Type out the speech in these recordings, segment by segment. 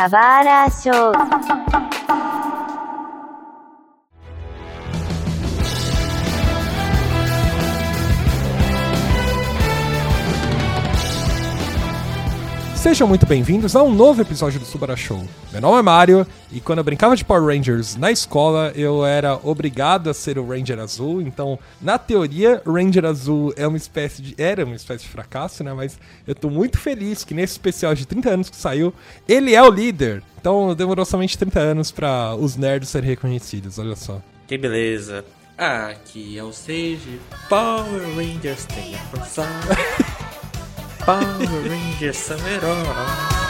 サバーラーショー。Sejam muito bem-vindos a um novo episódio do Subara Show. Meu nome é Mario e quando eu brincava de Power Rangers na escola, eu era obrigado a ser o Ranger Azul. Então, na teoria, Ranger Azul é uma espécie de era uma espécie de fracasso, né? Mas eu tô muito feliz que nesse especial de 30 anos que saiu, ele é o líder. Então, demorou somente 30 anos para os nerds serem reconhecidos, olha só. Que beleza. Aqui é o Sage. Power Rangers tem a força. Power Rangers são heróis.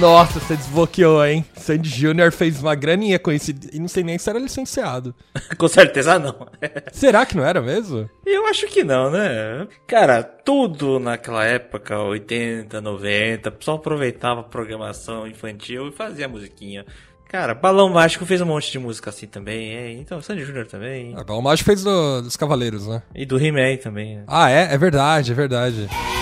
Nossa, você desbloqueou, hein? Sandy Jr. fez uma graninha com esse. E não sei nem se era licenciado. Com certeza não. Será que não era mesmo? Eu acho que não, né? Cara, tudo naquela época, 80, 90, o pessoal aproveitava a programação infantil e fazia musiquinha. Cara, Balão Mágico fez um monte de música assim também, é, então Sandy Júnior também. Ah, o Mágico fez do- dos Cavaleiros, né? E do He-Man também. né? Ah, é? É verdade, é verdade. Eu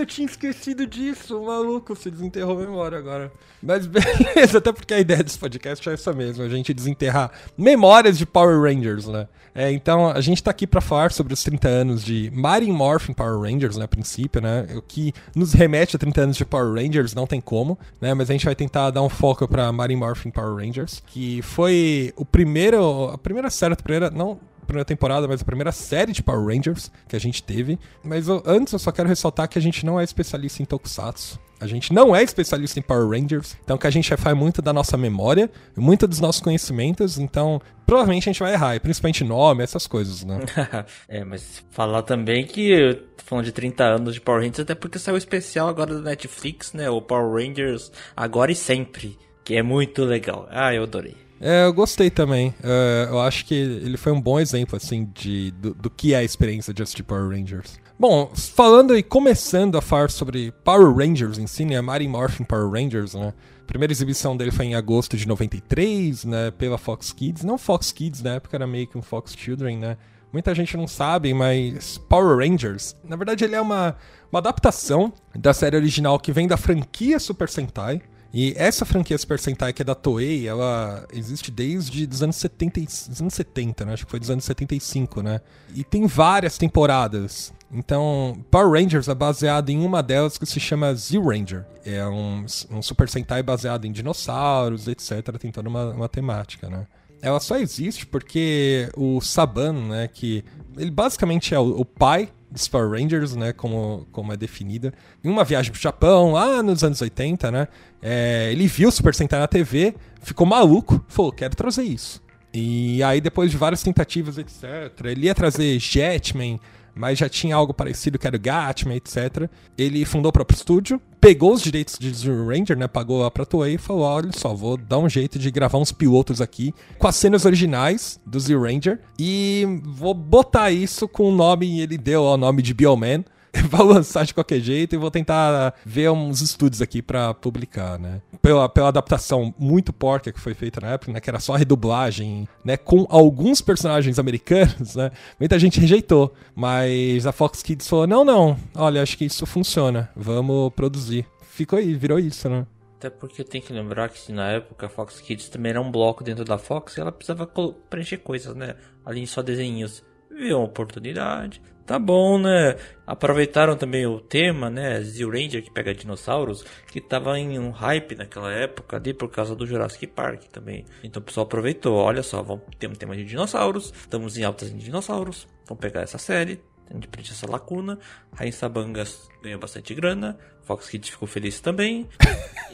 Eu tinha esquecido disso, maluco. Você desenterrou a memória agora. Mas beleza, até porque a ideia desse podcast é essa mesmo, a gente desenterrar memórias de Power Rangers, né? É, então, a gente tá aqui pra falar sobre os 30 anos de Mighty Morphin Power Rangers, né, a princípio, né? O que nos remete a 30 anos de Power Rangers, não tem como, né? Mas a gente vai tentar dar um foco pra Mighty Morphin Power Rangers, que foi o primeiro, a primeira série, a primeira, não primeira temporada, mas a primeira série de Power Rangers que a gente teve. Mas eu- antes eu só quero ressaltar que a gente não é especialista em Tokusatsu. A gente não é especialista em Power Rangers, então que a gente vai muito da nossa memória, muito dos nossos conhecimentos, então provavelmente a gente vai errar, principalmente nome, essas coisas, né? é, mas falar também que, falando de 30 anos de Power Rangers, até porque saiu especial agora da Netflix, né? O Power Rangers Agora e Sempre, que é muito legal. Ah, eu adorei. É, eu gostei também. É, eu acho que ele foi um bom exemplo, assim, de, do, do que é a experiência de assistir Power Rangers. Bom, falando e começando a falar sobre Power Rangers em si, né? Mighty Morphin Power Rangers, né? A primeira exibição dele foi em agosto de 93, né? Pela Fox Kids. Não Fox Kids, na época era meio que um Fox Children, né? Muita gente não sabe, mas Power Rangers, na verdade, ele é uma, uma adaptação da série original que vem da franquia Super Sentai. E essa franquia Super Sentai, que é da Toei, ela existe desde os anos 70, e- dos anos 70, né? Acho que foi dos anos 75, né? E tem várias temporadas. Então, Power Rangers é baseado em uma delas que se chama Z-Ranger. É um, um Super Sentai baseado em dinossauros, etc. Tem toda uma, uma temática, né? Ela só existe porque o Saban, né, que ele basicamente é o, o pai dos Power Rangers, né, como, como é definida, em uma viagem pro Japão, lá nos anos 80, né, é, ele viu o Super Sentai na TV, ficou maluco, falou, quero trazer isso. E aí, depois de várias tentativas, etc., ele ia trazer Jetman, mas já tinha algo parecido que era o Gatman, etc. Ele fundou o próprio estúdio, pegou os direitos de Zero Ranger, né, pagou a pra Toei e falou, olha só, vou dar um jeito de gravar uns pilotos aqui com as cenas originais do Zero Ranger e vou botar isso com o nome, ele deu ó, o nome de Bioman, vai lançar de qualquer jeito e vou tentar ver uns estudos aqui pra publicar, né? Pela, pela adaptação muito porca que foi feita na época, né? Que era só redublagem, né? Com alguns personagens americanos, né? Muita gente rejeitou, mas a Fox Kids falou, não, não, olha, acho que isso funciona, vamos produzir. Ficou aí, virou isso, né? Até porque tem que lembrar que na época a Fox Kids também era um bloco dentro da Fox e ela precisava preencher coisas, né? Ali só desenhos. Viu uma oportunidade. Tá bom, né? Aproveitaram também o tema, né? Zero Ranger que pega dinossauros, que tava em um hype naquela época ali por causa do Jurassic Park também. Então o pessoal aproveitou. Olha só, vamos ter um tema de dinossauros. Estamos em altas em dinossauros. Vamos pegar essa série. A gente preenche essa lacuna. Rain Sabangas ganhou bastante grana. Fox Kids ficou feliz também.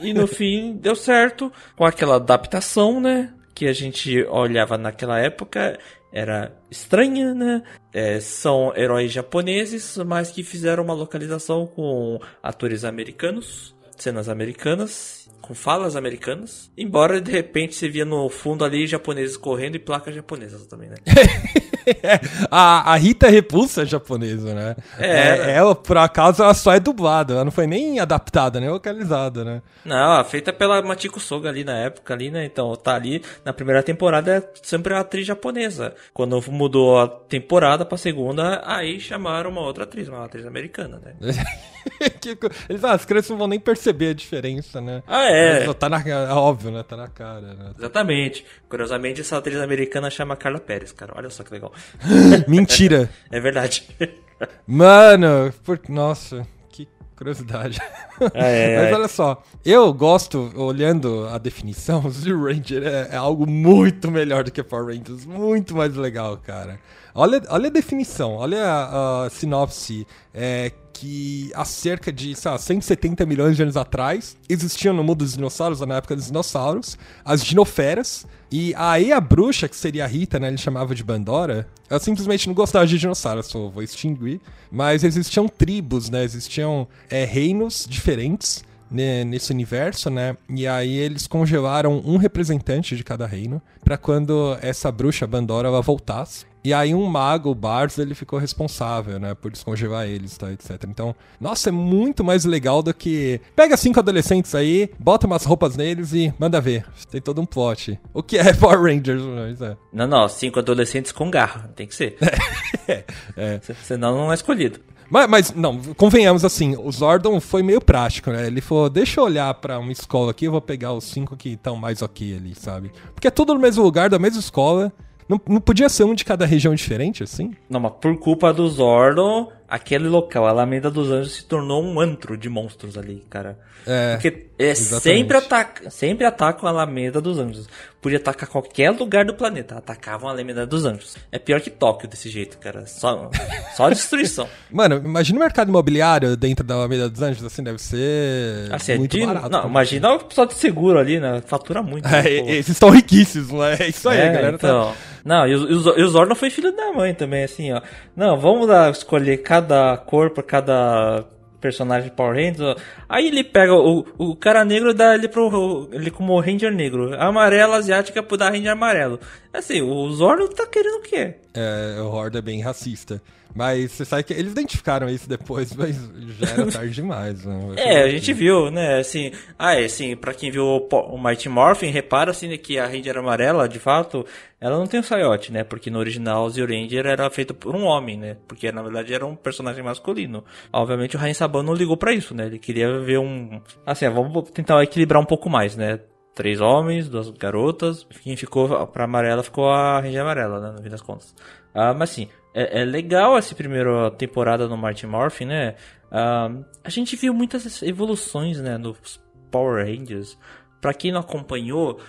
E no fim deu certo com aquela adaptação, né? Que a gente olhava naquela época, era estranha, né? É, são heróis japoneses, mas que fizeram uma localização com atores americanos, cenas americanas, com falas americanas. Embora de repente você via no fundo ali japoneses correndo e placas japonesas também, né? É, a, a Rita Repulsa é japonesa, né? É. ela, por acaso, ela só é dublada. Ela não foi nem adaptada, nem localizada, né? Não, feita pela Machiko Soga ali na época ali, né? Então tá ali na primeira temporada é sempre a atriz japonesa. Quando mudou a temporada pra segunda, aí chamaram uma outra atriz, uma atriz americana, né? Eles, ah, as crianças não vão nem perceber a diferença, né? Ah, é. Mas, Tá na, é óbvio, né? Tá na cara, né? Exatamente. Curiosamente, essa atriz americana chama Carla Pérez, cara. Olha só que legal. Mentira. É verdade. Mano, por... nossa, que curiosidade. Ai, ai, Mas ai. olha só, eu gosto, olhando a definição, o Zero Ranger é, é algo muito melhor do que Power Rangers, muito mais legal, cara. Olha, olha a definição, olha a, a sinopse, é que há cerca de, sei lá, 170 milhões de anos atrás, existiam no mundo dos dinossauros, na época dos dinossauros, as dinoferas, e aí a bruxa, que seria a Rita, né, ele chamava de Bandora, ela simplesmente não gostava de dinossauros, só vou extinguir, mas existiam tribos, né, existiam é, reinos diferentes, nesse universo, né? E aí eles congelaram um representante de cada reino pra quando essa bruxa Bandora ela voltasse. E aí um mago, o Bars, ele ficou responsável, né, por descongelar eles, tá, etc. Então, nossa, é muito mais legal do que pega cinco adolescentes aí, bota umas roupas neles e manda ver. Tem todo um plot. O que é Power Rangers, mas é. Não, não, cinco adolescentes com garra. Tem que ser. é. Se- Senão não é escolhido. Mas, mas, não, convenhamos assim, o Zordon foi meio prático, né? Ele falou, deixa eu olhar pra uma escola aqui, eu vou pegar os cinco que estão mais ok ali, sabe? Porque é tudo no mesmo lugar, da mesma escola. Não, não podia ser um de cada região diferente, assim? Não, mas por culpa do Zordon, aquele local, a Alameda dos Anjos, se tornou um antro de monstros ali, cara. É, Porque é exatamente. sempre, ataca, sempre atacam a Alameda dos Anjos. Podia atacar qualquer lugar do planeta. Atacavam a Alameda dos Anjos. É pior que Tóquio desse jeito, cara. Só, só destruição. Mano, imagina o mercado imobiliário dentro da Alameda dos Anjos, assim, deve ser Assim, é muito de- barato. Não, imagina o pessoal de seguro ali, né? Fatura muito. né, É, pô. eles estão riquíssimos, né? É isso aí, É, galera então. tá... Não, e o, e o, foi filho da mãe também, assim, ó. Não, vamos lá escolher cada cor pra cada personagem de Power Rangers. ó. Aí ele pega o, o cara negro e dá ele pro ele como Ranger negro. A amarela asiática pro dar Ranger amarelo. Assim, o Zordon tá querendo o quê? É, o Horde é bem racista. Mas você sabe que eles identificaram isso depois, mas já era tarde demais. Né? É, a gente viu, né, assim, ah, é, assim, pra quem viu o, Mighty Morphin, repara, assim, que a Ranger amarela, de fato, ela não tem o saiote, né, porque no original o Zio Ranger era feito por um homem, né, porque na verdade era um personagem masculino. Obviamente o Rain Saban não ligou pra isso, né, ele queria ver um, assim, ah, vamos tentar equilibrar um pouco mais, né, três homens, duas garotas, quem ficou pra amarela ficou a Ranger amarela, né, no fim das contas. Ah, mas assim, é, é legal essa primeira temporada no Mighty Morphin, né? Ah, a gente viu muitas evoluções, né, nos Power Rangers. Pra quem não acompanhou,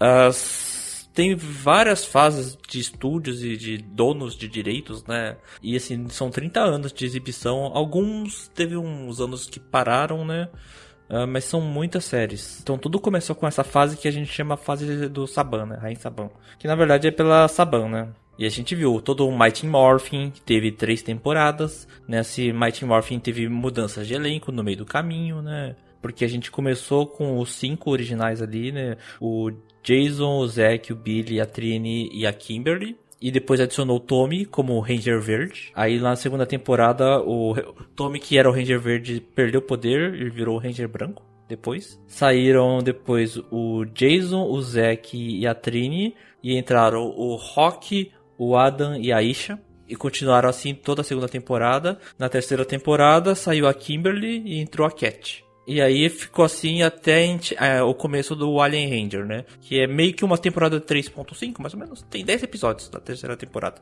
as- tem várias fases de estúdios e de donos de direitos, né? E assim, são 30 anos de exibição. Alguns teve uns anos que pararam, né? Ah, mas são muitas séries. Então tudo começou com essa fase que a gente chama fase do Saban, né? Rain Saban. Que na verdade é pela Saban, né? E a gente viu todo o Mighty Morphin, que teve três temporadas. Nesse Mighty Morphin teve mudanças de elenco no meio do caminho, né? Porque a gente começou com os cinco originais ali, né? O Jason, o Zack, o Billy, a Trini e a Kimberly. E depois adicionou o Tommy como Ranger Verde. Aí lá na segunda temporada, o Tommy, que era o Ranger Verde, perdeu o poder e virou o Ranger Branco. Depois. Saíram depois o Jason, o Zack e a Trini. E entraram o Rock, o Adam e a Isha. E continuaram assim toda a segunda temporada. Na terceira temporada saiu a Kimberly e entrou a Cat. E aí ficou assim até é, o começo do Alien Ranger, né? Que é meio que uma temporada 3.5, mais ou menos. Tem 10 episódios da terceira temporada.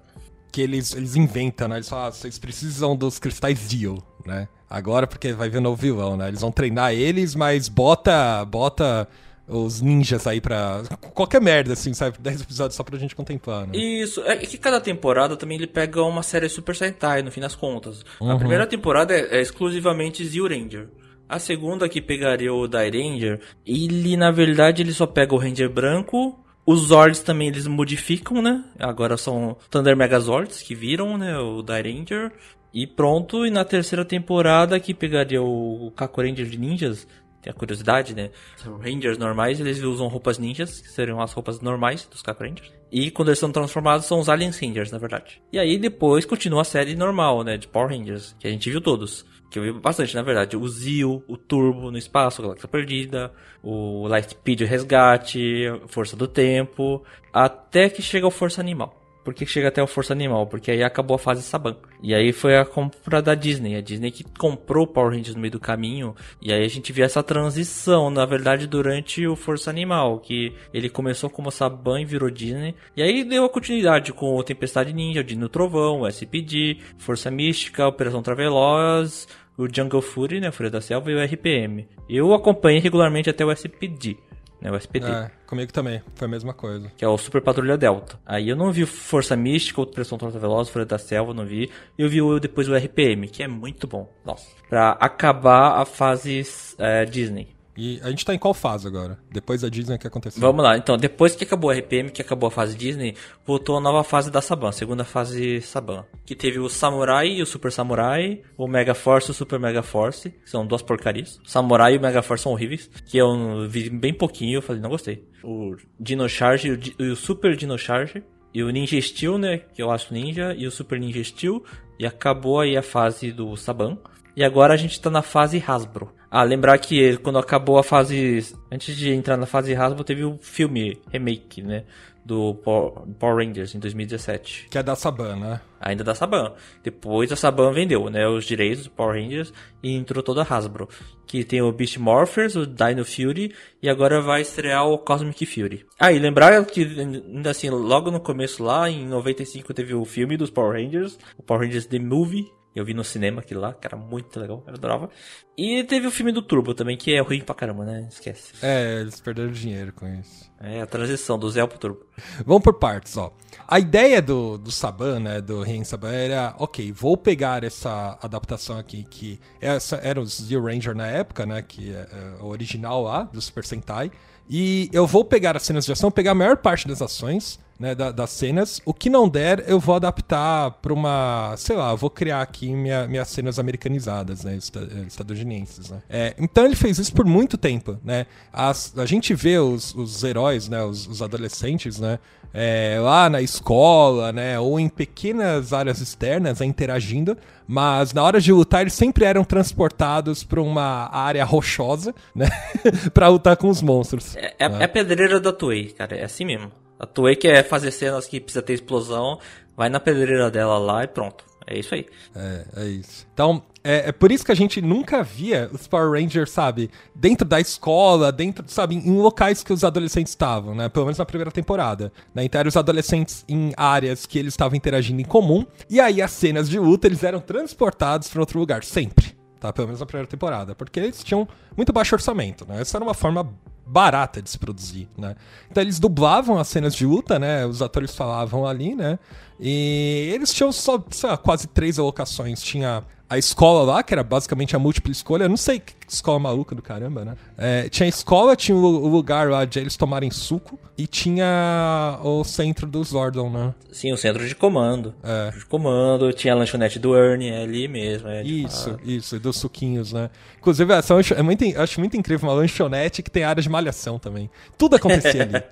Que eles, eles inventam, né? Eles falam, ah, vocês precisam dos cristais Dio, né? Agora, porque vai vir um novo vilão, né? Eles vão treinar eles, mas bota, bota os ninjas aí pra... Qualquer merda, assim, sabe? 10 episódios só pra gente contemplar, né? Isso, é que cada temporada também ele pega uma série Super Sentai, no fim das contas. A primeira temporada é, é exclusivamente Zio Ranger. A segunda que pegaria o Dai Ranger, ele na verdade ele só pega o Ranger branco. Os Zords também eles modificam, né? Agora são Thunder Megazords que viram, né? O Dai Ranger. E pronto, e na terceira temporada que pegaria o Kaku Ranger de Ninjas, tem a curiosidade, né? Os Rangers normais, eles usam roupas ninjas, que seriam as roupas normais dos Cap Rangers. E quando eles são transformados, são os Alien Rangers, na verdade. E aí depois continua a série normal, né? De Power Rangers, que a gente viu todos. Que eu vi bastante, na verdade. O Zio, o Turbo no espaço, a Galáxia Perdida, o Lightspeed o Resgate, Força do Tempo, até que chega o Força Animal. Por que chega até o Força Animal? Porque aí acabou a fase Saban. E aí foi a compra da Disney. A Disney que comprou o Power Rangers no meio do caminho. E aí a gente viu essa transição, na verdade, durante o Força Animal. Que ele começou como Saban e virou Disney. E aí deu a continuidade com o Tempestade Ninja, o Dino Trovão, o SPD, Força Mística, Operação Traveloz, o Jungle Fury, né, Fúria da Selva e o RPM. Eu acompanhei regularmente até o SPD, né, o SPD. É, comigo também, foi a mesma coisa. Que é o Super Patrulha Delta. Aí eu não vi Força Mística, Operação Torta Veloz, Fúria da Selva, não vi. Eu vi depois o RPM, que é muito bom. Nossa. Pra acabar a fase é, Disney. E a gente tá em qual fase agora? Depois da Disney, o que aconteceu? Vamos lá, então, depois que acabou o RPM, que acabou a fase Disney, voltou a nova fase da Saban, a segunda fase Saban. Que teve o Samurai e o Super Samurai, o Mega Force e o Super Mega Force, que são duas porcarias. O Samurai e o Mega Force são horríveis, que eu vi bem pouquinho, eu falei, não gostei. O Dino Charge e o Super Dino Charge, e o Ninja Steel, né, que eu acho ninja, e o Super Ninja Steel, e acabou aí a fase do Saban. E agora a gente tá na fase Hasbro. Ah, lembrar que quando acabou a fase. Antes de entrar na fase Hasbro, teve o filme remake, né? Do Power Power Rangers em 2017. Que é da Saban, né? Ainda da Saban. Depois a Saban vendeu, né? Os direitos do Power Rangers e entrou toda a Hasbro. Que tem o Beast Morphers, o Dino Fury e agora vai estrear o Cosmic Fury. Ah, e lembrar que ainda assim, logo no começo lá, em 95 teve o filme dos Power Rangers, o Power Rangers The Movie. Eu vi no cinema aquilo lá, que era muito legal, eu adorava. E teve o filme do Turbo também, que é ruim pra caramba, né? Esquece. É, eles perderam dinheiro com isso. É a transição do Zé pro Turbo. Vamos por partes, ó. A ideia do, do Saban, né, do Ren Saban era, ok, vou pegar essa adaptação aqui, que essa era o Zero Ranger na época, né, que é, é o original lá, do Super Sentai, e eu vou pegar as cenas de ação, pegar a maior parte das ações, né, da- das cenas, o que não der, eu vou adaptar pra uma, sei lá, vou criar aqui minha- minhas cenas americanizadas, né, esta- estadunidenses, né. É, então ele fez isso por muito tempo, né, As- a gente vê os, os heróis, né, os, os adolescentes, né, é, lá na escola, né, ou em pequenas áreas externas, né, interagindo, mas na hora de lutar eles sempre eram transportados pra uma área rochosa, né, pra lutar com os monstros. É, é, é a pedreira da Toei, cara, é assim mesmo. A Toei quer fazer cenas que precisa ter explosão, vai na pedreira dela lá e pronto. É isso aí. É, é isso. Então, é, é por isso que a gente nunca via os Power Rangers, sabe, dentro da escola, dentro, sabe, em locais que os adolescentes estavam, né? Pelo menos na primeira temporada. Né? Então, eram os adolescentes em áreas que eles estavam interagindo em comum. E aí, as cenas de luta, eles eram transportados para outro lugar, sempre. Tá? Pelo menos na primeira temporada. Porque eles tinham muito baixo orçamento, né? Essa era uma forma barata de se produzir, né? Então eles dublavam as cenas de luta, né? Os atores falavam ali, né? E eles tinham só, sei lá, quase três alocações. Tinha a escola lá, que era basicamente a múltipla escolha. Eu não sei escola maluca do caramba, né? É, tinha escola, tinha o, lugar lá de eles tomarem suco e tinha o centro do Zordon, né? Sim, o centro de comando. É. Centro de comando, tinha a lanchonete do Ernie é ali mesmo. É, Isso, fato. isso, e dos suquinhos, né? Inclusive, essa lancho- é muito, eu acho muito incrível uma lanchonete que tem área de malhação também. Tudo acontecia ali, né?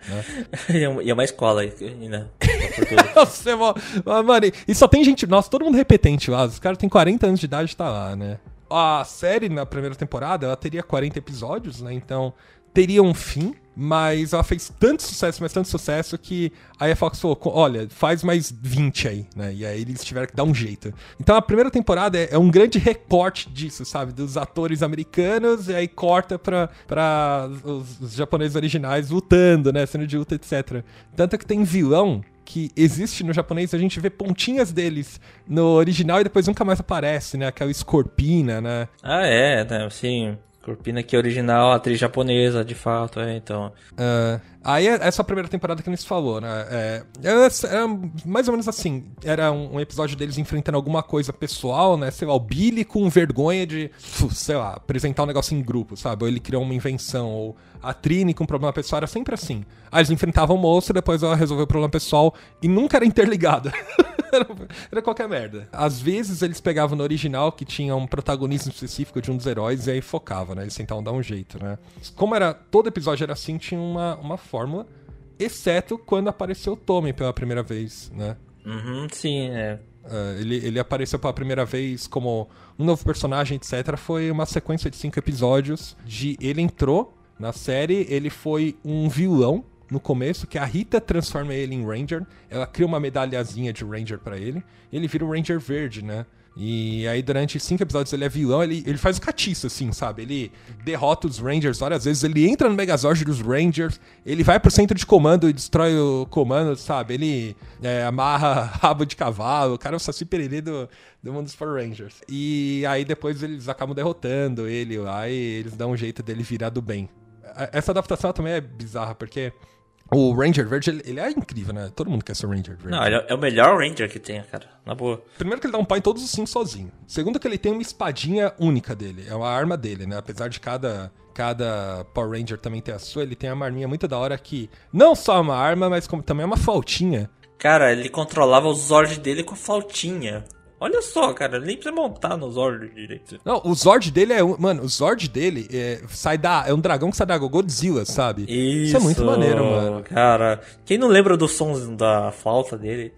E é uma- é escola né? Nossa, é Mano, e só tem gente. Nossa, todo mundo repetente lá. Os caras têm 40 anos de idade e tá lá, né? A série na primeira temporada, ela teria 40 episódios, né? Então teria um fim, mas ela fez tanto sucesso, mas tanto sucesso que aí a Fox falou: "Co- olha, faz mais 20 aí, né? E aí eles tiveram que dar um jeito. Então a primeira temporada é, é um grande recorte disso, sabe? Dos atores americanos, e aí corta pra, pra os, os japoneses originais lutando, né? Cena de luta, etc. Tanto que tem vilão que existe no japonês, a gente vê pontinhas deles no original e depois nunca mais aparece, né? Aquela escorpina, né? ah, é, né? Assim, Corpina que é original, atriz japonesa, de fato, é, então. Ah, aí é- essa primeira temporada que a falou, né? É, era, era mais ou menos assim. Era um, um episódio deles enfrentando alguma coisa pessoal, né? Sei lá, o Billy com vergonha de, sei lá, apresentar um negócio em grupo, sabe? Ou ele criou uma invenção, ou a Trini com um problema pessoal, era sempre assim. Aí eles enfrentavam o monstro, depois ela resolveu o problema pessoal e nunca era interligada. era, qualquer merda. Às vezes eles pegavam no original que tinha um protagonismo específico de um dos heróis e aí focava, né? Eles tentavam dar um jeito, né? Como era todo episódio era assim, tinha uma, uma fórmula, exceto quando apareceu o Tommy pela primeira vez, né? Uhum, sim, é. Uh, ele, ele apareceu pela primeira vez como um novo personagem, etc. Foi uma sequência de cinco episódios de ele entrou na série, ele foi um vilão no começo, que a Rita transforma ele em Ranger. Ela cria uma medalhazinha de Ranger pra ele. Ele vira o Ranger verde, né? E aí, durante cinco episódios, ele é vilão, ele, ele faz o catiço, assim, sabe? Ele derrota os Rangers várias vezes, ele entra no Megazord dos Rangers, ele vai pro centro de comando e destrói o comando, sabe? Ele é, amarra rabo de cavalo, o cara é o Saci do, do mundo dos Power Rangers. E aí, depois, eles acabam derrotando ele e eles dão um jeito dele virar do bem. Essa adaptação também é bizarra, porque o Ranger Verde, ele, ele é incrível, né? Todo mundo quer ser Ranger Verde. Não, ele é é o melhor Ranger que tem, cara. Na boa. Primeiro que ele dá um pau em todos os cinco sozinho. Segundo que ele tem uma espadinha única dele. É uma arma dele, né? Apesar de cada, cada Power Ranger também ter a sua, ele tem uma arminha muito da hora que não só é uma arma, mas como também é uma flautinha. Cara, ele controlava o Zord dele com a flautinha. Olha só, cara, nem precisa montar no Zord direito. Não, o Zord dele é... Mano, o Zord dele é, sai da... É um dragão que sai da Godzilla, sabe? Isso, é muito maneiro, mano. Cara, quem não lembra dos sons da flauta dele?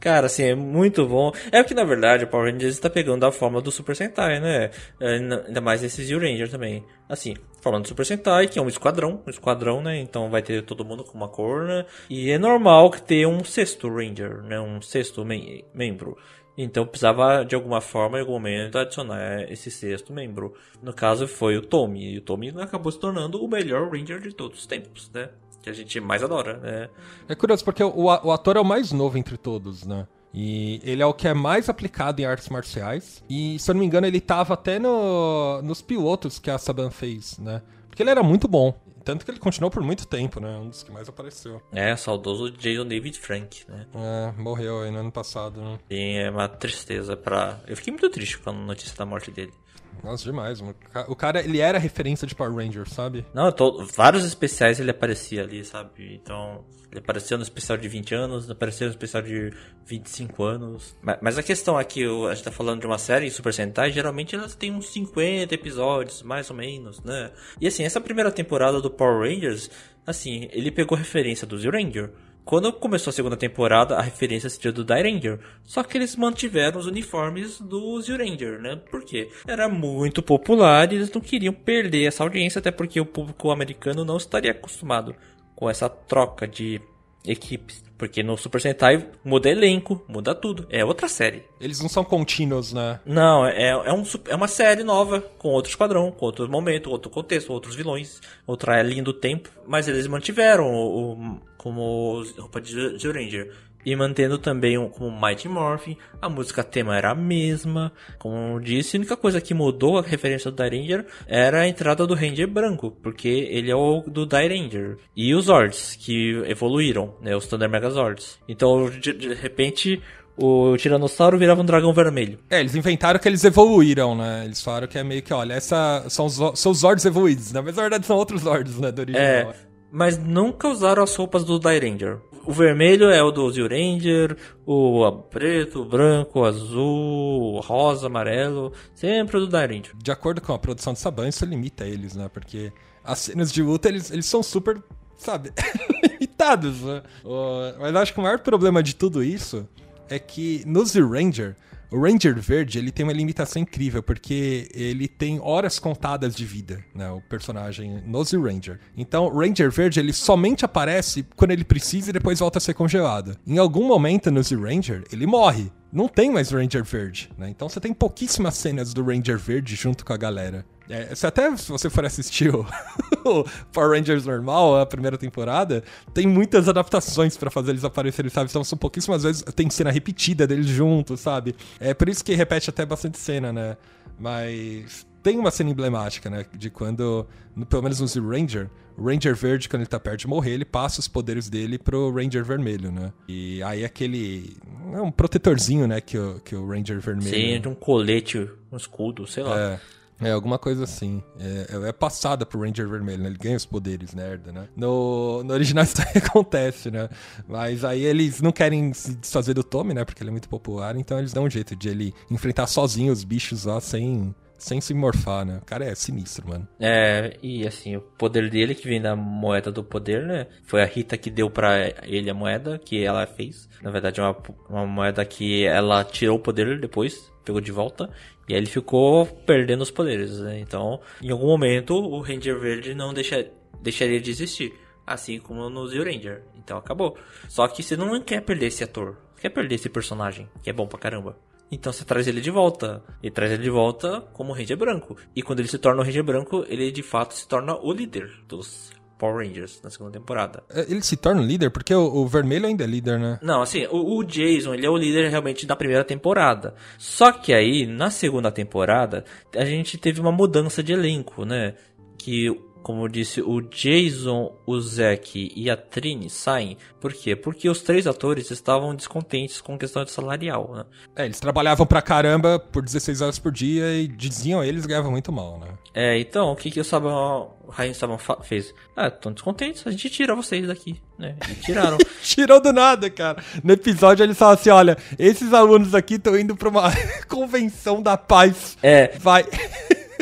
Cara, assim, é muito bom. É que, na verdade, o Power Rangers está pegando a forma do Super Sentai, né? É, Ainda ainda mais esse Zio Ranger também. Assim, falando do Super Sentai, que é um esquadrão, um esquadrão, né? Então vai ter todo mundo com uma cor, né? E é normal que tenha um sexto Ranger, né? Um sexto mem- membro. Então precisava de alguma forma, em algum momento, adicionar esse sexto membro. No caso foi o Tommy. E o Tommy acabou se tornando o melhor Ranger de todos os tempos, né? Que a gente mais adora, né? É curioso, porque o, o ator é o mais novo entre todos, né? E ele é o que é mais aplicado em artes marciais. E, se eu não me engano, ele tava até no, nos pilotos que a Saban fez, né? Porque ele era muito bom. Tanto que ele continuou por muito tempo, né? Um dos que mais apareceu. É, saudoso Jason David Frank, né? É, morreu aí no ano passado, né? E é uma tristeza pra. Eu fiquei muito triste com a notícia da morte dele. Nossa, demais. mano. O ca- O cara, ele era referência de Power Rangers, sabe? Não, tô, vários especiais ele aparecia ali, sabe? Então, ele apareceu no especial de 20 anos, apareceu no especial de 25 anos. Mas, mas a questão aqui, o- a gente tá falando de uma série Super Sentai, geralmente elas têm uns 50 episódios, mais ou menos, né? E assim, essa primeira temporada do Power Rangers, assim, ele pegou referência do Zero Ranger. Quando começou a segunda temporada, a referência seria do Die Ranger. Só que eles mantiveram os uniformes do Zio Ranger, né? Por quê? Era muito popular e eles não queriam perder essa audiência, até porque o público americano não estaria acostumado com essa troca de equipes. Porque no Super Sentai muda elenco, muda tudo. É outra série. Eles não são contínuos, né? Não, é, é, um, sup- é uma série nova, com outro esquadrão, com outro momento, outro contexto, outros vilões, outra linha do tempo. Mas eles mantiveram o, o- como roupa de Ranger. E mantendo também um, como Mighty Morphin, a música tema era a mesma. Como eu disse, a única coisa que mudou a referência do Ranger era a entrada do Ranger branco, porque ele é o do Ranger. E os Zords, que evoluíram, né, os Thunder Megazords. Então, de, de repente, o Tiranossauro virava um dragão vermelho. É, eles inventaram que eles evoluíram, né? Eles falaram que é meio que, olha, essa são os, são os Zords evoluídos, né? Mas na verdade são outros Zords, né? Do original. É, mas nunca usaram as roupas do Die Ranger. O vermelho é o do Zio Ranger, o preto, o branco, o azul, o rosa, amarelo, sempre o do Die Ranger. De acordo com a produção de Saban, isso limita eles, né? Porque as cenas de luta, eles, eles são super, sabe, limitados, né? Mas eu acho que o maior problema de tudo isso é que no Z-Ranger, o Ranger Verde, ele tem uma limitação incrível, porque ele tem horas contadas de vida, né? O personagem no Z-Ranger. Então, o Ranger Verde, ele somente aparece quando ele precisa e depois volta a ser congelado. Em algum momento no Z-Ranger, ele morre. Não tem mais Ranger Verde, né? Então você tem pouquíssimas cenas do Ranger Verde junto com a galera. É, se até se você for assistir o, o Power Rangers normal, a primeira temporada, tem muitas adaptações pra fazer eles aparecerem, sabe? Então são pouquíssimas vezes, tem cena repetida deles juntos, sabe? É por isso que repete até bastante cena, né? Mas tem uma cena emblemática, né? De quando, no- pelo menos no Ranger, o Ranger Verde, quando ele tá perto de morrer, ele passa os poderes dele pro Ranger Vermelho, né? E aí aquele. É um protetorzinho, né? Que o, que o Ranger Vermelho. Sim, de um colete, um escudo, sei lá. É. É, alguma coisa assim. É, é passada pro Ranger Vermelho, né? Ele ganha os poderes, nerda, né? No, no original isso acontece, né? Mas aí eles não querem se desfazer do Tommy, né? Porque ele é muito popular, então eles dão um jeito de ele enfrentar sozinho os bichos lá sem, sem se morfar, né? O cara é sinistro, mano. É, e assim, o poder dele, que vem da moeda do poder, né? Foi a Rita que deu pra ele a moeda, que ela fez. Na verdade, é uma, uma moeda que ela tirou o poder depois, pegou de volta. E aí ele ficou perdendo os poderes, né? Então, em algum momento, o Ranger Verde não deixa, deixaria de existir. Assim como no Zio Ranger. Então acabou. Só que você não quer perder esse ator. Quer perder esse personagem, que é bom pra caramba. Então você traz ele de volta. E traz ele de volta como Ranger Branco. E quando ele se torna o Ranger Branco, ele de fato se torna o líder dos Power Rangers na segunda temporada. É, Ele se torna o líder, porque o, o vermelho ainda é líder, né? Não, assim, o, o Jason, ele é o líder realmente da primeira temporada. Só que aí, na segunda temporada, a gente teve uma mudança de elenco, né? Que, como eu disse, o Jason, o Zack e a Trini saem. Por quê? Porque os três atores estavam descontentes com questão de salarial, né? É, eles trabalhavam pra caramba por 16 horas por dia e diziam eles ganhavam muito mal, né? É, então, o que que o Saban, o Ryan Saban fa- fez? Ah, estão descontentes, a gente tira vocês daqui, né? E tiraram. Tirou do nada, cara. No episódio eles falam assim: olha, esses alunos aqui estão indo pra uma convenção da paz. é, Vai.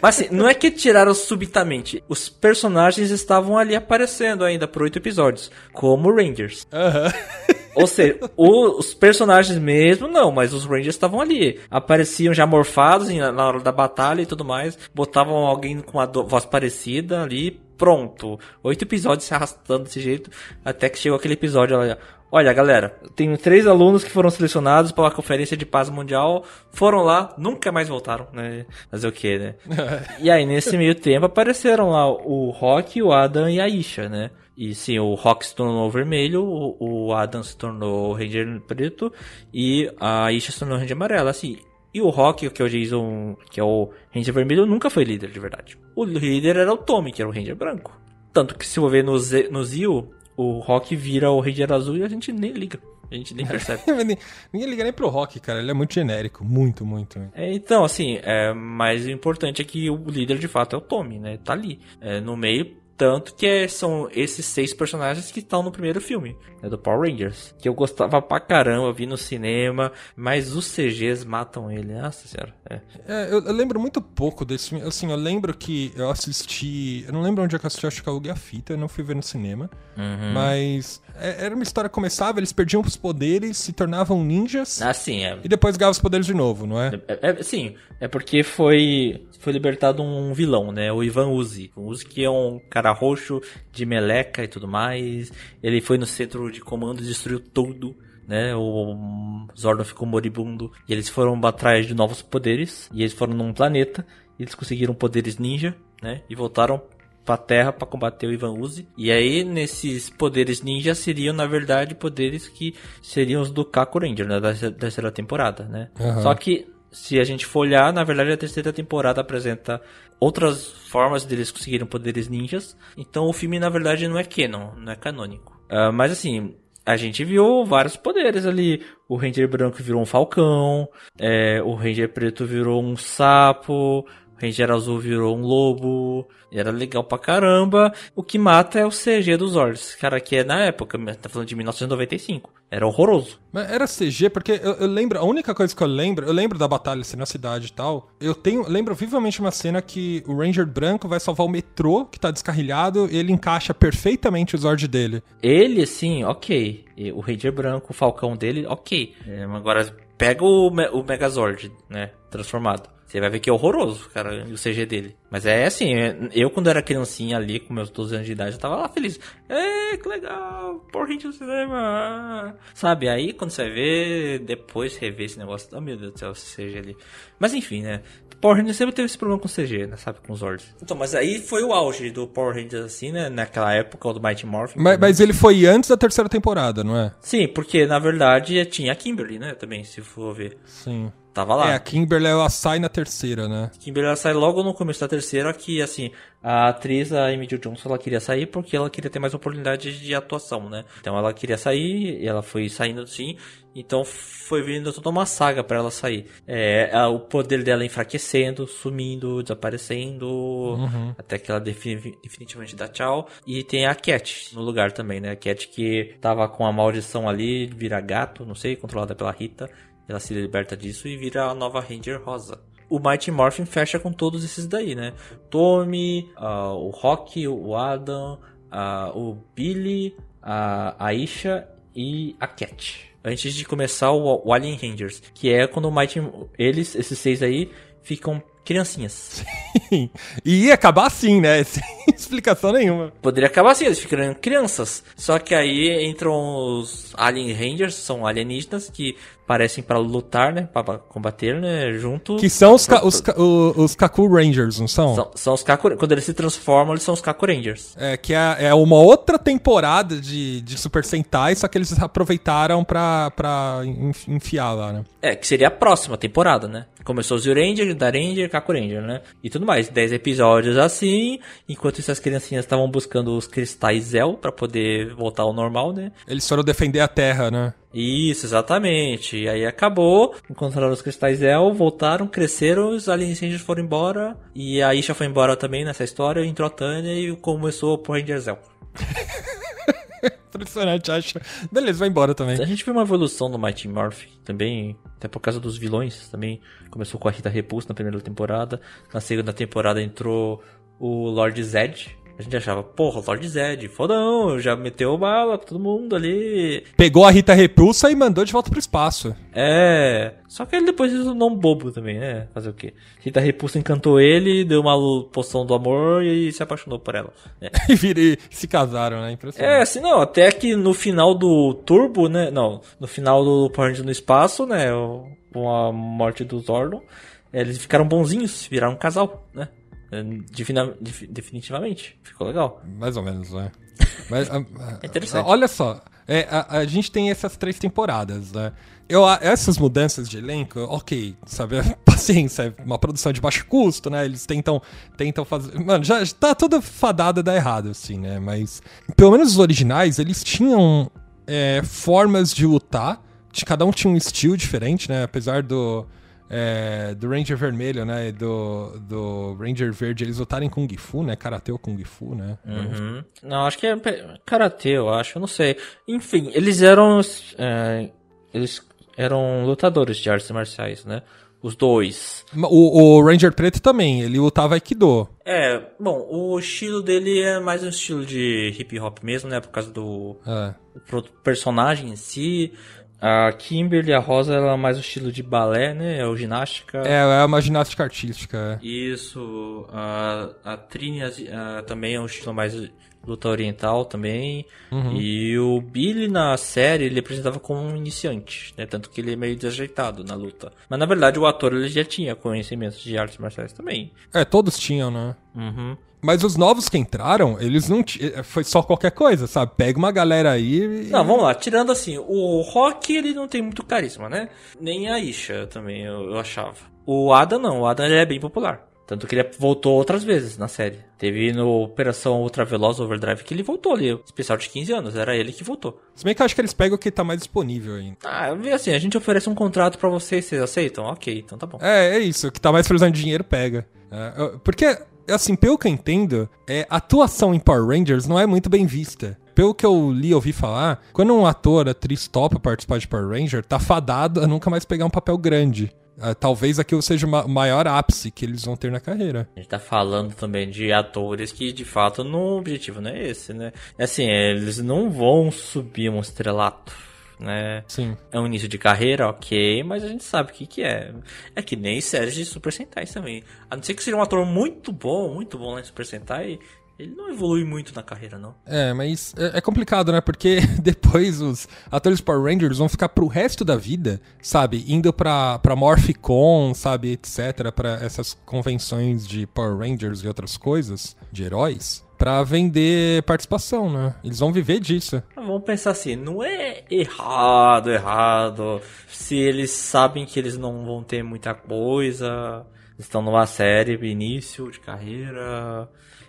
Mas assim, não é que tiraram subitamente. Os personagens estavam ali aparecendo ainda por oito episódios, como Rangers. Aham. Ou seja, o- os personagens mesmo não, mas os Rangers estavam ali. Apareciam já morfados na hora da batalha e tudo mais. Botavam alguém com uma voz parecida ali, pronto. Oito episódios se arrastando desse jeito, até que chegou aquele episódio olha, Olha, galera, tenho três alunos que foram selecionados para a Conferência de Paz Mundial, foram lá, nunca mais voltaram, né? Fazer o quê, né? E aí, nesse meio tempo, apareceram lá o Rock, o Adam e a Isha, né? E sim, o Rock se tornou vermelho, o, Adam se tornou Ranger preto e a Isha se tornou Ranger amarelo, assim. E o Rock, que é o Jason, que é o Ranger vermelho, nunca foi líder de verdade. O líder era o Tommy, que era o Ranger branco. Tanto que se for ver no, Z, no Zio, o Rock vira o Ranger azul e a gente nem liga. A gente nem percebe. Ninguém ninguém liga nem pro rock, cara. Ele é muito genérico. Muito, muito. É, então, assim, é, mas o importante é que o líder de fato é o Tommy, né? Tá ali, é, no meio. Tanto que é- são esses seis personagens que estão no primeiro filme, né, do Power Rangers. Que eu gostava pra caramba, vi no cinema, mas os CGs matam ele. Nossa senhora. É. É, eu, eu lembro muito pouco desse filme. Assim, eu lembro que eu assisti. Eu não lembro onde é que eu assisti, acho que eu aluguei a fita, eu não fui ver no cinema. Mas é- era uma história que começava, eles perdiam os poderes, se tornavam ninjas Assim, é, e depois ganhavam os poderes de novo, não é? É, é- sim, é porque foi foi libertado um vilão, né? O Ivan Uzi. O Uzi que é um cara roxo de meleca e tudo mais. Ele foi no centro de comando e destruiu tudo, né? O Zordon ficou moribundo. E eles foram atrás de novos poderes. E eles foram num planeta. E eles conseguiram poderes ninja, né? E voltaram pra Terra pra combater o Ivan Uzi. E aí, nesses poderes ninja seriam, na verdade, poderes que seriam os do Kaku Ranger, né? Da terceira temporada, né? Aham. Só que, se a gente for olhar, na verdade, a terceira temporada apresenta outras formas deles conseguirem poderes ninjas. Então, o filme, na verdade, não é canon, não é canônico. Ah, mas, assim... A gente viu vários poderes ali. O Ranger branco virou um falcão. é, o Ranger preto virou um sapo. Ranger azul virou um lobo. Era legal pra caramba. O que mata é o CG dos Zords. Cara, que é na época, tá falando de 1995. Era horroroso. Mas era CG, porque eu, eu lembro, a única coisa que eu lembro, eu lembro da batalha assim, na cidade e tal. Eu tenho, lembro vivamente uma cena que o Ranger branco vai salvar o metrô que tá descarrilhado e ele encaixa perfeitamente o Zord dele. Ele, sim, ok. O Ranger branco, o falcão dele, ok. É, agora, pega o, o Megazord, né? Transformado. Você vai ver que é horroroso, cara, o CG dele. Mas é assim, é- eu quando era criancinha ali, com meus 12 anos de idade, eu tava lá feliz. É, que legal, Power Ranger no cinema. Sabe, aí quando você vai ver, depois rever esse negócio, oh meu Deus do céu, esse CG ali. Mas enfim, né? Power Rangers sempre teve esse problema com CG, né? Sabe, com os Zords. Então, mas aí foi o auge do Power Rangers assim, né? Naquela época, o do Mighty Morphin. Mas, mas ele foi antes da terceira temporada, não é? Sim, porque na verdade tinha a Kimberly, né? Também, se for ver. Sim. Tava lá. É, a Kimberly ela sai na terceira, né? Kimberly ela sai logo no começo da terceira, que assim, a atriz, a Jo Johnson, ela queria sair porque ela queria ter mais oportunidade de atuação, né? Então ela queria sair, e ela foi saindo assim, então foi vindo toda uma saga pra ela sair. É, a- o poder dela enfraquecendo, sumindo, desaparecendo, até que ela defini- definitivamente dá tchau. E tem a Cat no lugar também, né? A Cat que tava com a maldição ali, vira gato, não sei, controlada pela Rita. Ela se liberta disso e vira a nova Ranger Rosa. O Mighty Morphin fecha com todos esses daí, né? Tommy, ah, o Rock, o Adam, ah, o Billy, a Aisha e a Cat. Antes de começar o, o Alien Rangers, que é quando o Mighty... Eles, esses seis aí, ficam criancinhas. e ia acabar assim, né? Sem explicação nenhuma. Poderia acabar assim, eles ficariam crianças. Só que aí entram os Alien Rangers, são alienígenas que parecem para lutar, né? Para combater, né? Junto. Que são os, os, ca- o- os Kaku Rangers, não são? São, são os Kaku, quando eles se transformam, eles são os Kaku Rangers. É, que é, é uma outra temporada de, de Super Sentai, só que eles aproveitaram pra, pra enf- enfiar lá, né? É, que seria a próxima temporada, né? Começou o Ranger, da Ranger, Kaku Ranger, né? E tudo mais. 10 episódios assim, enquanto essas criancinhas estavam buscando os cristais Zell pra poder voltar ao normal, né? Eles foram defender a Terra, né? Isso, exatamente. E aí acabou, encontraram os cristais Zell, voltaram, cresceram, os Alien Rangers foram embora, e a Isha foi embora também nessa história, entrou a Tânia e começou o Power Ranger Zell. Impressionante, acha. Beleza, vai embora também. A gente viu uma evolução do Mighty Morphin também, até por causa dos vilões também. Começou com a Rita Repulsa na primeira temporada. Na segunda temporada entrou o Lord Zed. A gente achava, porra, Lord Zed, fodão, já meteu bala pra todo mundo ali. Pegou a Rita Repulsa e mandou de volta pro espaço. É. Só que ele depois se tornou um bobo também, né? Fazer o quê? Rita Repulsa encantou ele, deu uma poção do amor e se apaixonou por ela. né? E, e se casaram, né? Impressionante. É, assim, não, até que no final do Turbo, né, não, no final do Power no espaço, né, com a morte do Zordon, eles ficaram bonzinhos, viraram um casal, né, defina- def- definitivamente, ficou legal. Mais ou menos, né? Mas, a- a- É interessante. Olha só, é, a, a gente tem essas três temporadas, né? Eu, essas mudanças de elenco, ok, sabe? Paciência, é uma produção de baixo custo, né? Eles tentam, tentam fazer. Mano, já já tá tudo fadado a dar errado, assim, né? Mas, pelo menos os originais, eles tinham é, formas de lutar. De, cada um tinha um estilo diferente, né? Apesar do. É, do Ranger Vermelho, né? E do, do Ranger Verde, eles lutarem com Gifu, né? Karate ou Kung Fu, né? Uhum. Não, acho que é karatê, eu acho, não sei. Enfim, eles eram, é, eles eram lutadores de artes marciais, né, os dois. O, o Ranger Preto também, ele lutava Aikido. É, bom, o estilo dele é mais um estilo de hip hop mesmo, né? Por causa do, É. do personagem em si. A Kimberly, a Rosa, ela é mais um estilo de balé, né? É o ginástica. É, é uma ginástica artística. é. Isso. A, a Trini ah, também é um estilo mais luta oriental também. E o Billy na série ele apresentava como um iniciante, né? Tanto que ele é meio desajeitado na luta. Mas na verdade o ator ele já tinha conhecimentos de artes marciais também. É, todos tinham, né? Uhum. Mas os novos que entraram, eles não tinham. Foi só qualquer coisa, sabe? Pega uma galera aí e. Não, vamos lá. Tirando assim, o Rock ele não tem muito carisma, né? Nem a Isha também, eu, eu achava. O Adam não, o Adam ele é bem popular. Tanto que ele voltou outras vezes na série. Teve no Operação Ultra Veloz Overdrive que ele voltou ali. Especial de 15 anos, era ele que voltou. Se bem que eu acho que eles pegam o que tá mais disponível ainda. Ah, assim, a gente oferece um contrato pra vocês, vocês aceitam? Ok, então tá bom. É, é isso. O que tá mais precisando de dinheiro, pega. É, porque, assim, pelo que eu entendo, é, atuação em Power Rangers não é muito bem vista. Pelo que eu li e ouvi falar, quando um ator, atriz topa participar de Power Ranger, tá fadado a nunca mais pegar um papel grande. Ah, talvez aquilo seja o ma- maior ápice que eles vão ter na carreira. A gente tá falando também de atores que de fato no objetivo não é esse, né? Assim, eles não vão subir um estrelato, né? Sim. É um início de carreira, ok, mas a gente sabe o que, que é. É que nem séries de Super Sentai também. A não ser que seja um ator muito bom, muito bom lá em Super Sentai, ele não evolui muito na carreira, não. É, mas é, é complicado, né? Porque depois os atores Power Rangers vão ficar pro resto da vida, sabe? Indo pra, pra Morphicon, sabe? Etc. Pra essas convenções de Power Rangers e outras coisas, de heróis. pra vender participação, né? Eles vão viver disso. Vamos pensar assim, não é errado, errado. Se eles sabem que eles não vão ter muita coisa, estão numa série, início de carreira,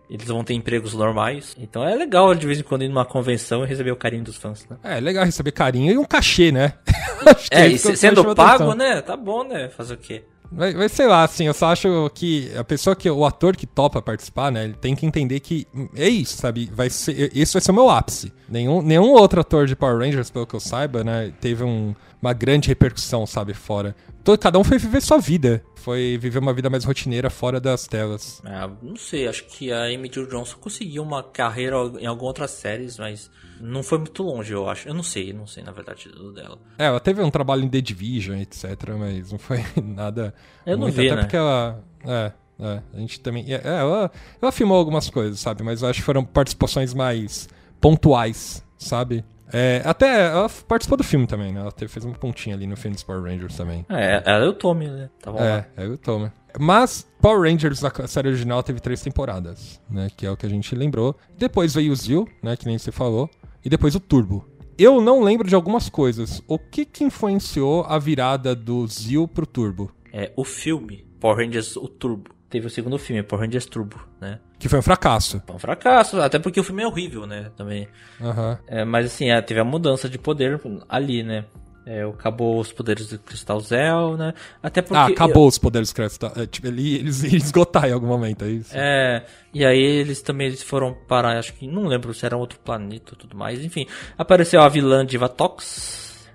eles vão ter empregos normais. Então é legal de vez em quando ir numa convenção e receber o carinho dos fãs, né? É, legal receber carinho e um cachê, né? Que É, e sendo pago, atenção. né? Tá bom, né? Fazer o quê? Mas sei lá, assim, eu só acho que a pessoa que, o ator que topa participar, né, ele tem que entender que é isso, sabe? Vai ser, esse vai ser o meu ápice. Nenhum, nenhum outro ator de Power Rangers, pelo que eu saiba, né, teve um- uma grande repercussão, sabe, fora. Todo, cada um foi viver sua vida. Foi viver uma vida mais rotineira fora das telas. Ah, não sei, acho que a Amy Jo Johnson conseguiu uma carreira em algumas outras séries, mas não foi muito longe, eu acho. Eu não sei, não sei na verdade do dela. É, ela teve um trabalho em The Division, etc, mas não foi nada. Eu não muito, vi, até né? porque ela. É, é, a gente também. É, ela, ela filmou algumas coisas, sabe? Mas eu acho que foram participações mais pontuais, sabe? É, até ela participou do filme também, né? Ela teve, fez um pontinho ali no filme dos Power Rangers também. É, ela é o Tommy, né? Tá bom. É, é o Tomer. Mas Power Rangers, a série original, teve três temporadas, né? Que é o que a gente lembrou. Depois veio o Zil, né? Que nem você falou. E depois o Turbo. Eu não lembro de algumas coisas. O que que influenciou a virada do Zil pro Turbo? É, o filme, Power Rangers, o Turbo. Teve o segundo filme, Power Rangers Turbo, né? Que foi um fracasso. Foi um fracasso, até porque o filme é horrível, né? Também. Aham. É, mas assim, é, teve a mudança de poder ali, né? É, acabou os poderes do Cristal Zell, né? Até porque. Ah, acabou os poderes créditos. É, tipo, ele, eles iam esgotar em algum momento, é isso? É, e aí eles também eles foram parar, acho que não lembro se era outro planeta ou tudo mais, enfim. Apareceu a vilã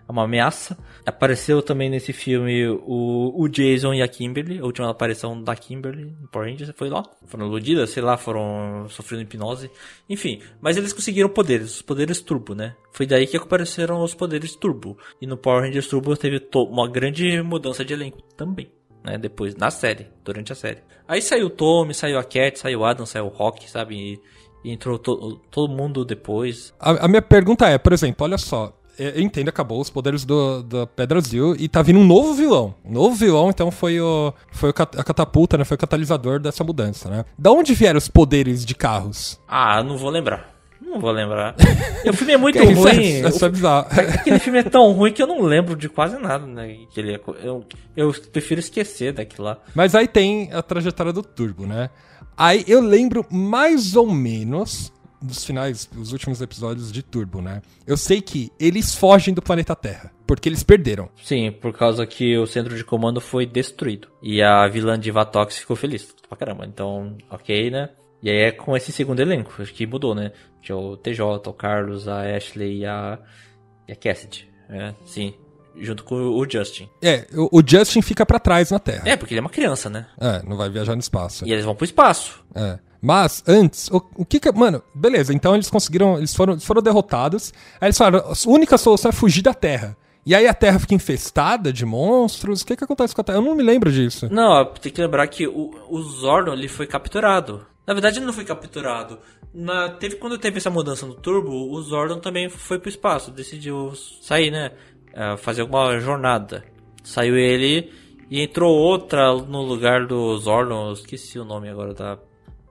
Divatox, uma ameaça. Apareceu também nesse filme o, o Jason e a Kimberly, a última aparição da Kimberly no Power Rangers, foi lá. Foram iludidas, sei lá, foram sofrendo hipnose. Enfim, mas eles conseguiram poderes, os poderes turbo, né? Foi daí que apareceram os poderes turbo. E no Power Rangers Turbo teve uma grande mudança de elenco também né? Depois, na série, durante a série. Aí saiu o Tommy, saiu a Cat, saiu o Adam, saiu o Rock, sabe? E entrou to- todo mundo depois. A, a minha pergunta é, por exemplo, olha só. É, Eu entendo, acabou os poderes do, da Pedra Zil e tá vindo um novo vilão. Um novo vilão, então foi o. Foi a catapulta, né? Foi o catalisador dessa mudança, né? Da onde vieram os poderes de carros? Ah, não vou lembrar. Não vou lembrar. o filme é muito isso ruim. Isso é bizarro. Aquele filme é tão ruim que eu não lembro de quase nada, né? Que ele é eu, eu prefiro esquecer daquilo lá. Mas aí tem a trajetória do Turbo, né? Aí eu lembro mais ou menos dos finais, os últimos episódios de Turbo, né? Eu sei que eles fogem do planeta Terra, porque eles perderam. Sim, por causa que o centro de comando foi destruído. E a vilã de Vatox ficou feliz. Pra caramba. Então, ok, né? E aí é com esse segundo elenco, acho que mudou, né? Tinha o TJ, o Carlos, a Ashley e a, e a Cassidy. É, sim. Junto com o Justin. É, o, Justin fica pra trás na Terra. É, porque ele é uma criança, né? É, não vai viajar no espaço. E eles vão pro espaço. É. Mas, antes, o, o que que. Mano, beleza, então eles conseguiram. Eles foram, eles foram derrotados. Aí eles falaram: a única solução é fugir da Terra. E aí a Terra fica infestada de monstros. O que que acontece com a Terra? Eu não me lembro disso. Não, tem que lembrar que o, o Zordon ele foi capturado. Na verdade, ele não foi capturado. Na, teve, quando teve essa mudança no Turbo, o Zordon também foi pro espaço. Decidiu sair, né? É, fazer alguma jornada. Saiu ele e entrou outra no lugar do Zordon. Eu esqueci o nome agora da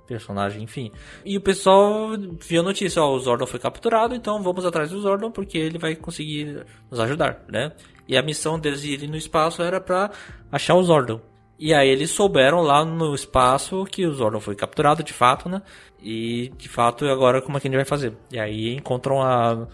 personagem, enfim. E o pessoal viu a notícia, ó, o Zordon foi capturado, então vamos atrás do Zordon porque ele vai conseguir nos ajudar, né? E a missão deles irem no espaço era pra achar o Zordon. E aí eles souberam lá no espaço que o Zordon foi capturado de fato, né? E de fato agora como é que a gente vai fazer? E aí encontram a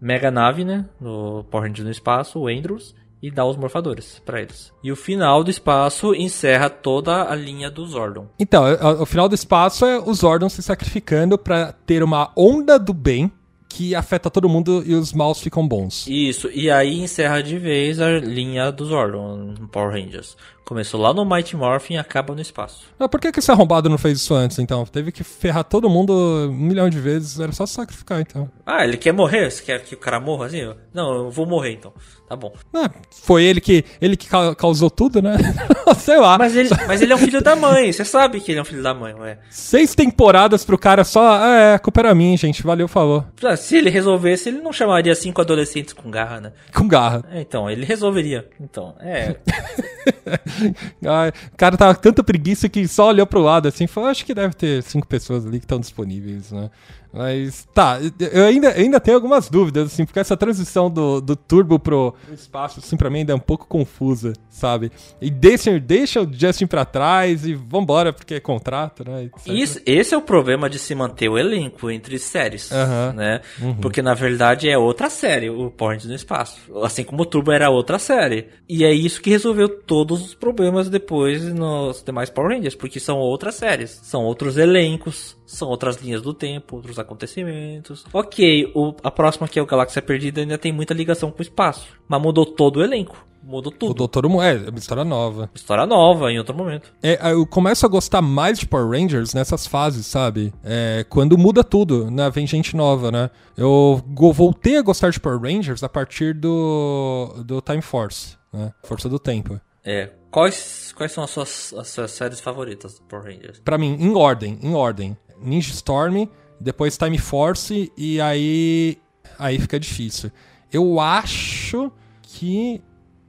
mega nave, né? No Power Rangers no espaço, o Andrews, e dá os morfadores pra eles. E o final do espaço encerra toda a linha do Zordon. Então, o final do espaço é os Zordons se sacrificando pra ter uma onda do bem que afeta todo mundo e os maus ficam bons. Isso, e aí encerra de vez a linha do Zordon Power Rangers. Começou lá no Mighty Morphin e acaba no espaço. Mas por que, que esse arrombado não fez isso antes, então? Teve que ferrar todo mundo um milhão de vezes, era só sacrificar, então. Ah, ele quer morrer? Você quer que o cara morra assim? Não, eu vou morrer então. Tá bom. Ah, foi ele que ele que ca- causou tudo, né? Sei lá. Mas ele, mas ele é um filho da mãe, você sabe que ele é um filho da mãe, ué. Seis temporadas pro cara só. Ah, é, a culpa era minha, gente. Valeu, falou. Ah, se ele resolvesse, ele não chamaria cinco adolescentes com garra, né? Com garra. É, então, ele resolveria. Então, é. O cara tava com tanta preguiça que só olhou pro lado assim falou: acho que deve ter cinco pessoas ali que estão disponíveis, né? Mas tá, eu ainda, ainda tenho algumas dúvidas, assim, porque essa transição do, do turbo pro espaço, assim, pra mim ainda é um pouco confusa, sabe? E deixa, deixa o Justin pra trás e vambora, porque é contrato, né? etc. Isso, esse é o problema de se manter o elenco entre séries, Aham. né? Porque na verdade é outra série, o Power Rangers no espaço. Assim como o Turbo era outra série. E é isso que resolveu todos os problemas depois nos demais Power Rangers, porque são outras séries, são outros elencos, são outras linhas do tempo, outros acontecimentos. Ok, o- a próxima que é o Galáxia Perdida ainda tem muita ligação com o espaço, mas mudou todo o elenco, mudou O tudo. Doutor Mu- é, é uma história nova. História nova em outro momento. É, eu começo a gostar mais de Power Rangers nessas fases, sabe? É, quando muda tudo, né? Vem gente nova, né? Eu voltei a gostar de Power Rangers a partir do, do Time Force, né? Força do Tempo. É, quais, quais são as suas, as suas séries favoritas do Power Rangers? Pra mim, em ordem, em ordem. Ninja Storm, depois Time Force e aí aí fica difícil. Eu acho que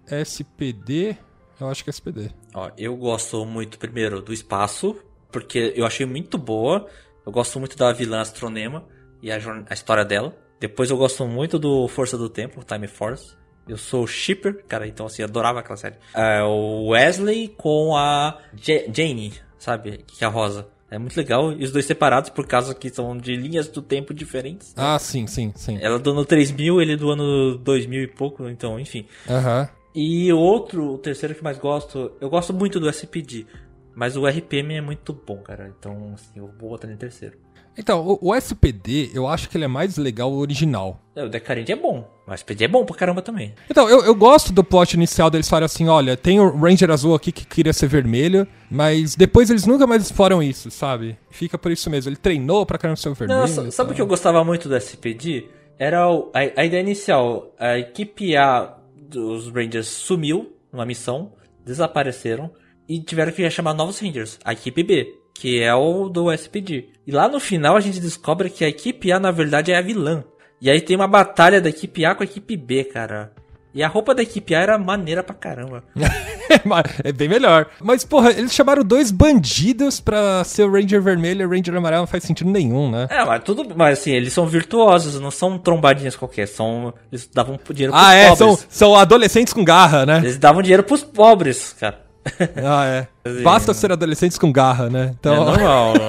SPD, eu acho que é SPD. Ó, eu gosto muito, primeiro, do espaço, porque eu achei muito boa. Eu gosto muito da vilã Astronema e a, a história dela. Depois eu gosto muito do Força do Tempo, Time Force. Eu sou shipper, cara, então assim, adorava aquela série. É, o Wesley com a Ja- Jane, sabe? Que é a Rosa. É muito legal. E os dois separados por causa que são de linhas do tempo diferentes. Ah, sim, sim, sim. Ela do ano 3000, ele do ano 2000 e pouco, então, enfim. Aham. E o outro, o terceiro que mais gosto, eu gosto muito do SPD, mas o RPM é muito bom, cara. Então, assim, eu vou botar ele em terceiro. Então, o, o SPD, eu acho que ele é mais legal o original. É, o Decarente é bom, mas o SPD é bom pra caramba também. Então, eu, eu gosto do plot inicial deles falarem assim, olha, tem o Ranger azul aqui que queria ser vermelho, mas depois eles nunca mais exploram isso, sabe? Fica por isso mesmo. Ele treinou pra caramba ser o vermelho. Não, sa- sabe o que eu gostava muito do SPD? Era o- a, a ideia inicial, a equipe A dos Rangers sumiu numa missão, desapareceram e tiveram que chamar novos Rangers, a equipe B, que é o do SPD. E lá no final a gente descobre que a equipe A na verdade é a vilã. E aí tem uma batalha da equipe A com a equipe B, cara. E a roupa da equipe A era maneira pra caramba. É bem melhor. Mas, porra, eles chamaram dois bandidos pra ser o Ranger vermelho e o Ranger amarelo não faz sentido nenhum, né? É, mas tudo, mas assim, eles são virtuosos, não são trombadinhas qualquer, são eles davam dinheiro pros Ah, é, pobres. são, são adolescentes com garra, né? Eles davam dinheiro pros pobres, cara. Ah, é. Basta ser adolescentes com garra, né? É Então, normal. né?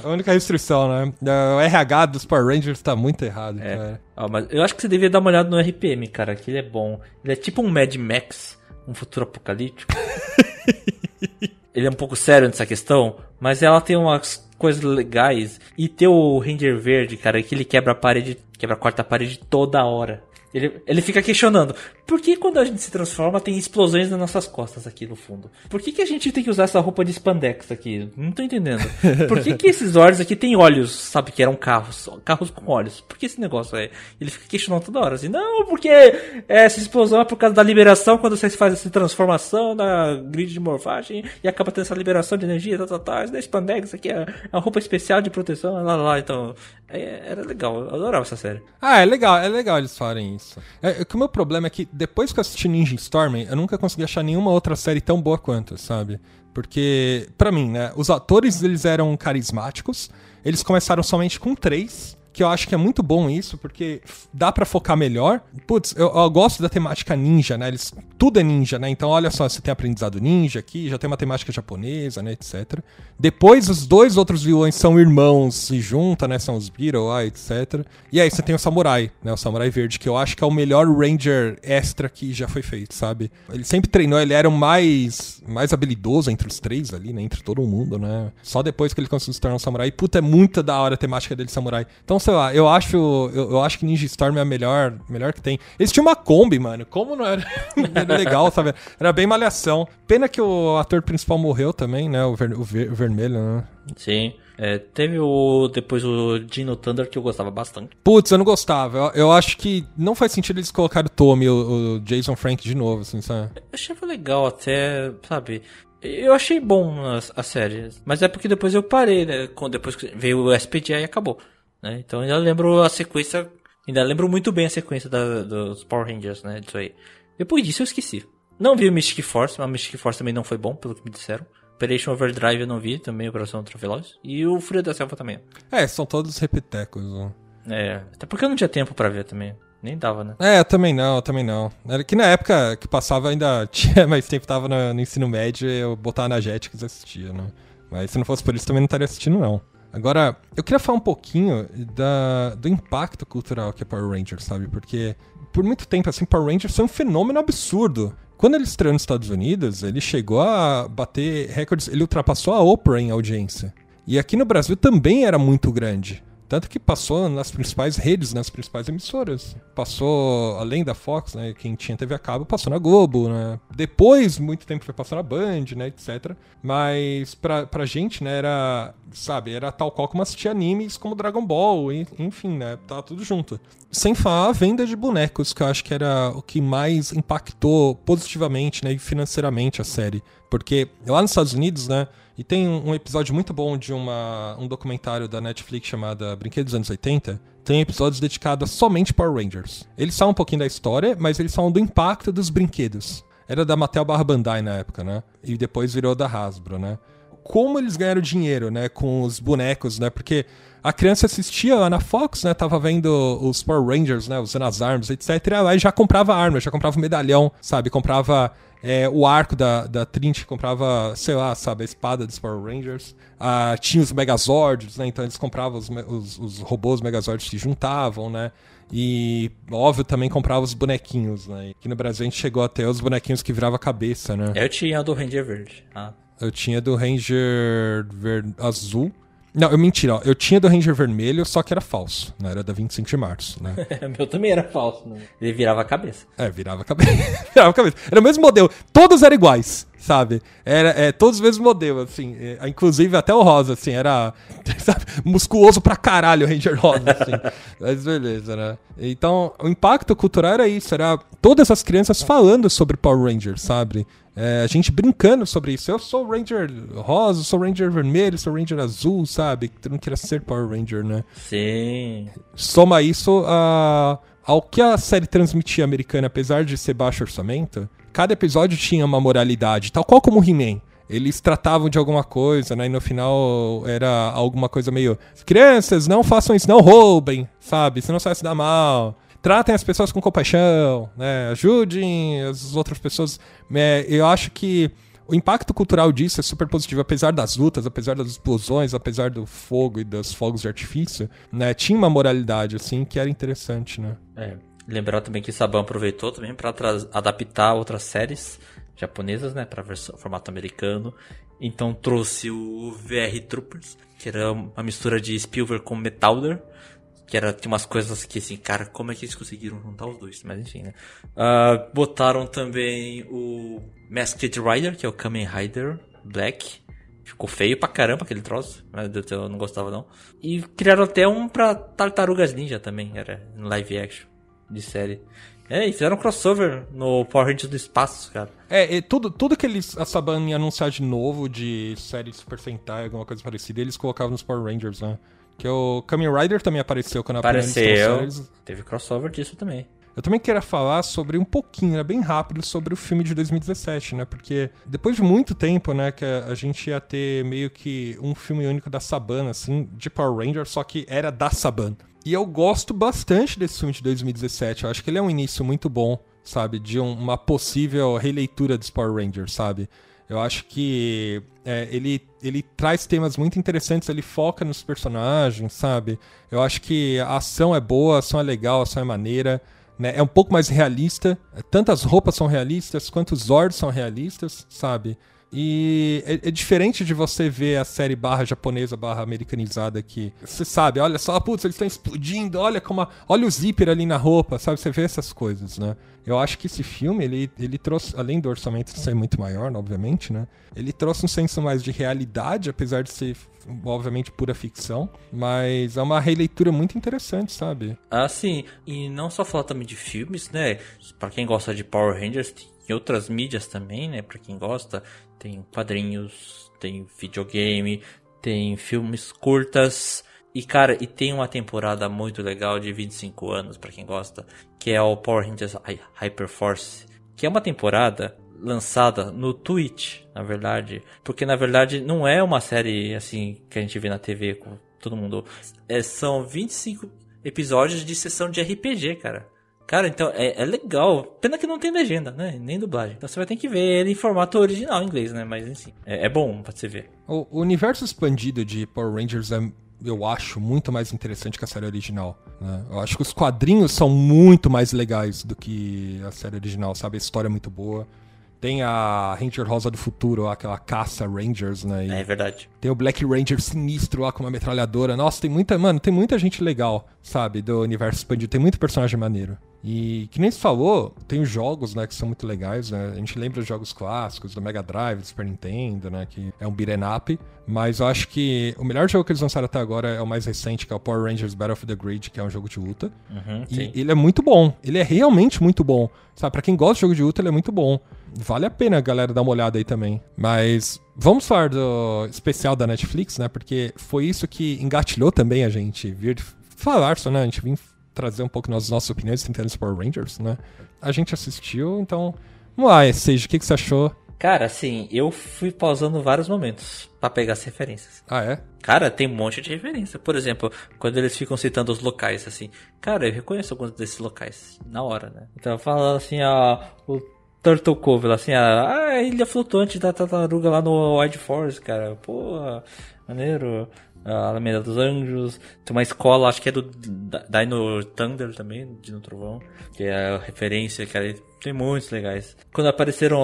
a única restrição, né? O RH dos Power Rangers tá muito errado, É. cara. Ó, mas eu acho que você devia dar uma olhada no RPM, cara, que ele é bom. Ele é tipo um Mad Max, um futuro apocalíptico. ele é um pouco sério nessa questão, mas ela tem umas coisas legais. E ter o Ranger Verde, cara, que ele quebra a parede, quebra a quarta parede toda hora. Ele, ele fica questionando, por que quando a gente se transforma tem explosões nas nossas costas aqui no fundo? Por que, que a gente tem que usar essa roupa de spandex aqui? Não tô entendendo. Por que, que esses olhos aqui têm olhos, sabe, que eram carros? Carros com olhos. Por que esse negócio é? Ele fica questionando toda hora, assim, não, porque essa explosão é por causa da liberação quando você faz essa transformação na grid de morfagem e acaba tendo essa liberação de energia, tal, tal, tal. Isso da spandex aqui é uma roupa especial de proteção, lá, lá, lá. Então, é- era legal, eu adorava essa série. Ah, é legal, é legal eles farem isso. É, é que o meu problema é que depois que eu assisti Ninja Storm, eu nunca consegui achar nenhuma outra série tão boa quanto, sabe? Porque, pra mim, né, os atores eles eram carismáticos, eles começaram somente com três, que eu acho que é muito bom isso, porque dá pra focar melhor. Putz, eu, eu gosto da temática ninja, né? Eles, tudo é ninja, né? Então, olha só, você tem aprendizado ninja aqui, já tem uma temática japonesa, né? Etc. Depois, os dois outros vilões são irmãos, se juntam, né? São os Beetle, etc. E aí você tem o Samurai, né? O Samurai Verde, que eu acho que é o melhor Ranger extra que já foi feito, sabe? Ele sempre treinou, ele era o mais, mais habilidoso entre os três ali, né? Entre todo mundo, né? Só depois que ele conseguiu se tornar um samurai. Puta, é muito da hora a temática dele samurai. Então, sei lá, eu acho, eu, eu acho que Ninja Storm é a melhor, melhor que tem. Eles tinham uma Kombi, mano. Como não era, legal, sabe? Era bem malhação. Pena que o ator principal morreu também, né? O, ver- o ver- o vermelho, né? Sim. É, teve o. Depois o Dino Thunder que eu gostava bastante. Putz, eu não gostava. Eu, eu acho que não faz sentido eles colocarem o Tommy, o, o Jason Frank de novo, assim, sabe? Eu achava legal até, sabe? Eu achei bom a, a série. Mas é porque depois eu parei, né? Quando depois veio o SPJ e acabou. Né? Então ainda lembro a sequência, ainda lembro muito bem a sequência da- dos Power Rangers, né? Disso aí. Depois disso eu esqueci. Não vi o Mystic Force, mas o Mystic Force também não foi bom, pelo que me disseram. Operation Overdrive eu não vi, também Operação Ultraveloz. E o Fúria da Selva também. É, são todos repetecos. ó. É, até porque eu não tinha tempo pra ver também. Nem dava, né? É, eu também não, eu também não. Era que na época que passava ainda tinha mais tempo, tava no, no ensino médio, eu botava na Jetix e assistia, né? Mas se não fosse por isso, também não estaria assistindo, não. Agora, eu queria falar um pouquinho da, do impacto cultural que é Power Rangers, sabe? Porque por muito tempo, assim, Power Rangers foi um fenômeno absurdo. Quando ele estreou nos Estados Unidos, ele chegou a bater recordes, ele ultrapassou a Oprah em audiência. E aqui no Brasil também era muito grande. Tanto que passou nas principais redes, nas principais emissoras. Passou, além da Fox, né? Quem tinha TV a cabo, passou na Globo, né? Depois, muito tempo foi passar na Band, né? Etc. Mas pra, pra gente, né? Era, sabe? Era tal qual como assistir animes como Dragon Ball, enfim, né? Tava tudo junto. Sem falar a venda de bonecos, que eu acho que era o que mais impactou positivamente, né? E financeiramente a série. Porque lá nos Estados Unidos, né? E tem um episódio muito bom de uma, um documentário da Netflix chamada Brinquedos dos Anos 80. Tem episódios dedicados somente Power Rangers. Eles falam um pouquinho da história, mas eles falam do impacto dos brinquedos. Era da Mattel barra Bandai na época, né? E depois virou da Hasbro, né? Como eles ganharam dinheiro, né? Com os bonecos, né? Porque a criança assistia lá na Fox, né? Tava vendo os Power Rangers, né? Usando as armas, etc. Aí já comprava arma, já comprava o medalhão, sabe? Comprava é, o arco da, da Trinity, comprava, sei lá, sabe? A espada dos Power Rangers. Ah, tinha os Megazords, né? Então eles compravam os, os, os robôs Megazords que juntavam, né? E, óbvio, também comprava os bonequinhos, né? Aqui no Brasil a gente chegou até os bonequinhos que virava a cabeça, né? Eu tinha a do Ranger Verde. Ah. Eu tinha do Ranger ver... azul. Não, eu mentira, ó. Eu tinha do Ranger vermelho, só que era falso, né? Era da 25 de março, né? O meu também era falso, né? Ele virava a cabeça. É, virava a cabeça. virava a cabeça. Era o mesmo modelo. Todos eram iguais, sabe? Era é, todos os mesmos modelos, assim. É, inclusive até o rosa, assim, era sabe, musculoso pra caralho o Ranger rosa, assim. Mas beleza, né? Então, o impacto cultural era isso. Era todas as crianças falando sobre Power Rangers, sabe? É, a gente brincando sobre isso. Eu sou Ranger rosa, sou Ranger vermelho, sou Ranger azul, sabe? Eu não queria ser Power Ranger, né? Sim. soma isso a, ao que a série transmitia americana, apesar de ser baixo orçamento, cada episódio tinha uma moralidade, tal qual como o He-Man. Eles tratavam de alguma coisa, né? E no final era alguma coisa meio. Crianças, não façam isso, não roubem, sabe? Senão você vai se dar mal. Tratem as pessoas com compaixão, né? Ajudem as outras pessoas. É, eu acho que o impacto cultural disso é super positivo, apesar das lutas, apesar das explosões, apesar do fogo e dos fogos de artifício, né? Tinha uma moralidade, assim, que era interessante, né? É. Lembrar também que Saban aproveitou também para adaptar outras séries japonesas, né, para formato americano. Então trouxe o VR Troopers, que era uma mistura de Spielberg com Metalder, que era tinha umas coisas que assim, cara, como é que eles conseguiram juntar os dois? Mas enfim, né? Ah, botaram também o Masked Rider, que é o Kamen Rider Black. Ficou feio pra caramba aquele troço. Céu, eu não gostava não. E criaram até um pra Tartarugas Ninja também, era em live action de série. É, e fizeram um crossover no Power Rangers do espaço, cara. É, tudo, tudo que eles, a Saban ia anunciar de novo, de série Super Sentai, alguma coisa parecida, eles colocavam nos Power Rangers, né? Que o Kamen Rider também apareceu quando Apareceu. eles- Teve crossover disso também. Eu também queria falar sobre um pouquinho, né, bem rápido, sobre o filme de 2017, né? Porque depois de muito tempo, né, que a, a gente ia ter meio que um filme único da Saban, assim, de Power Rangers, só que era da Saban. E eu gosto bastante desse filme de 2017. Eu acho que ele é um início muito bom, sabe? De um- uma possível releitura dos Power Rangers, sabe? Eu acho que é, ele, ele traz temas muito interessantes, ele foca nos personagens, sabe? Eu acho que a ação é boa, a ação é legal, a ação é maneira, né? É um pouco mais realista, tanto as roupas são realistas, quanto os Zords são realistas, sabe? E é, é diferente de você ver a série barra japonesa, barra americanizada aqui. Você sabe, olha só, putz, eles estão explodindo, olha como a- olha o zíper ali na roupa, sabe? Você vê essas coisas, né? Eu acho que esse filme, ele, ele trouxe, além do orçamento ser muito maior, obviamente, né? Ele trouxe um senso mais de realidade, apesar de ser, obviamente, pura ficção. Mas é uma releitura muito interessante, sabe? Ah, sim. E não só falar também de filmes, né? Pra quem gosta de Power Rangers, tem outras mídias também, né? Pra quem gosta, tem quadrinhos, tem videogame, tem filmes curtas. E cara, e tem uma temporada muito legal de 25 anos, pra quem gosta, que é o Power Rangers Hy- Hyperforce, que é uma temporada lançada no Twitch, na verdade, porque na verdade não é uma série assim que a gente vê na TV com todo mundo. É, são 25 episódios de sessão de RPG, cara. Cara, então é, é legal. Pena que não tem legenda, né? Nem dublagem. Então você vai ter que ver ele em formato original em inglês, né? Mas enfim, é, é bom pra você ver. O universo expandido de Power Rangers é, eu acho, muito mais interessante que a série original. né? Eu acho que os quadrinhos são muito mais legais do que a série original, sabe? A história é muito boa. Tem a Ranger Rosa do Futuro, aquela caça Rangers, né? E É verdade. Tem o Black Ranger sinistro lá com uma metralhadora. Nossa, tem muita. Mano, tem muita gente legal, sabe? Do universo expandido. Tem muito personagem maneiro. E que nem se falou, tem os jogos, né, que são muito legais, né? A gente lembra dos jogos clássicos do Mega Drive, do Super Nintendo, né? Que é um beat'em up. Mas eu acho que o melhor jogo que eles lançaram até agora é o mais recente, que é o Power Rangers Battle of the Grid, que é um jogo de luta. Uhum, E sim. ele é muito bom. Ele é realmente muito bom. Sabe, pra quem gosta de jogo de luta, ele é muito bom. Vale a pena galera dar uma olhada aí também. Mas vamos falar do especial da Netflix, né? Porque foi isso que engatilhou também a gente vir falar só, né? A gente vir trazer um pouco das nossas opiniões tentando Power Rangers, né? A gente assistiu, então. Vamos lá, Sage, o que, que você achou? Cara, assim, eu fui pausando vários momentos pra pegar as referências. Ah, é? Cara, tem um monte de referência. Por exemplo, quando eles ficam citando os locais, assim. Cara, eu reconheço alguns desses locais na hora, né? Então, falando assim, ó, o Turtle Cove, assim, a, a ilha flutuante da tartaruga lá no Wide Forest, cara. Porra, maneiro. A Alameda dos Anjos. Tem uma escola, acho que é do Dino Thunder também, Dino Trovão. Que é a referência, cara. Tem muitos legais. Quando apareceram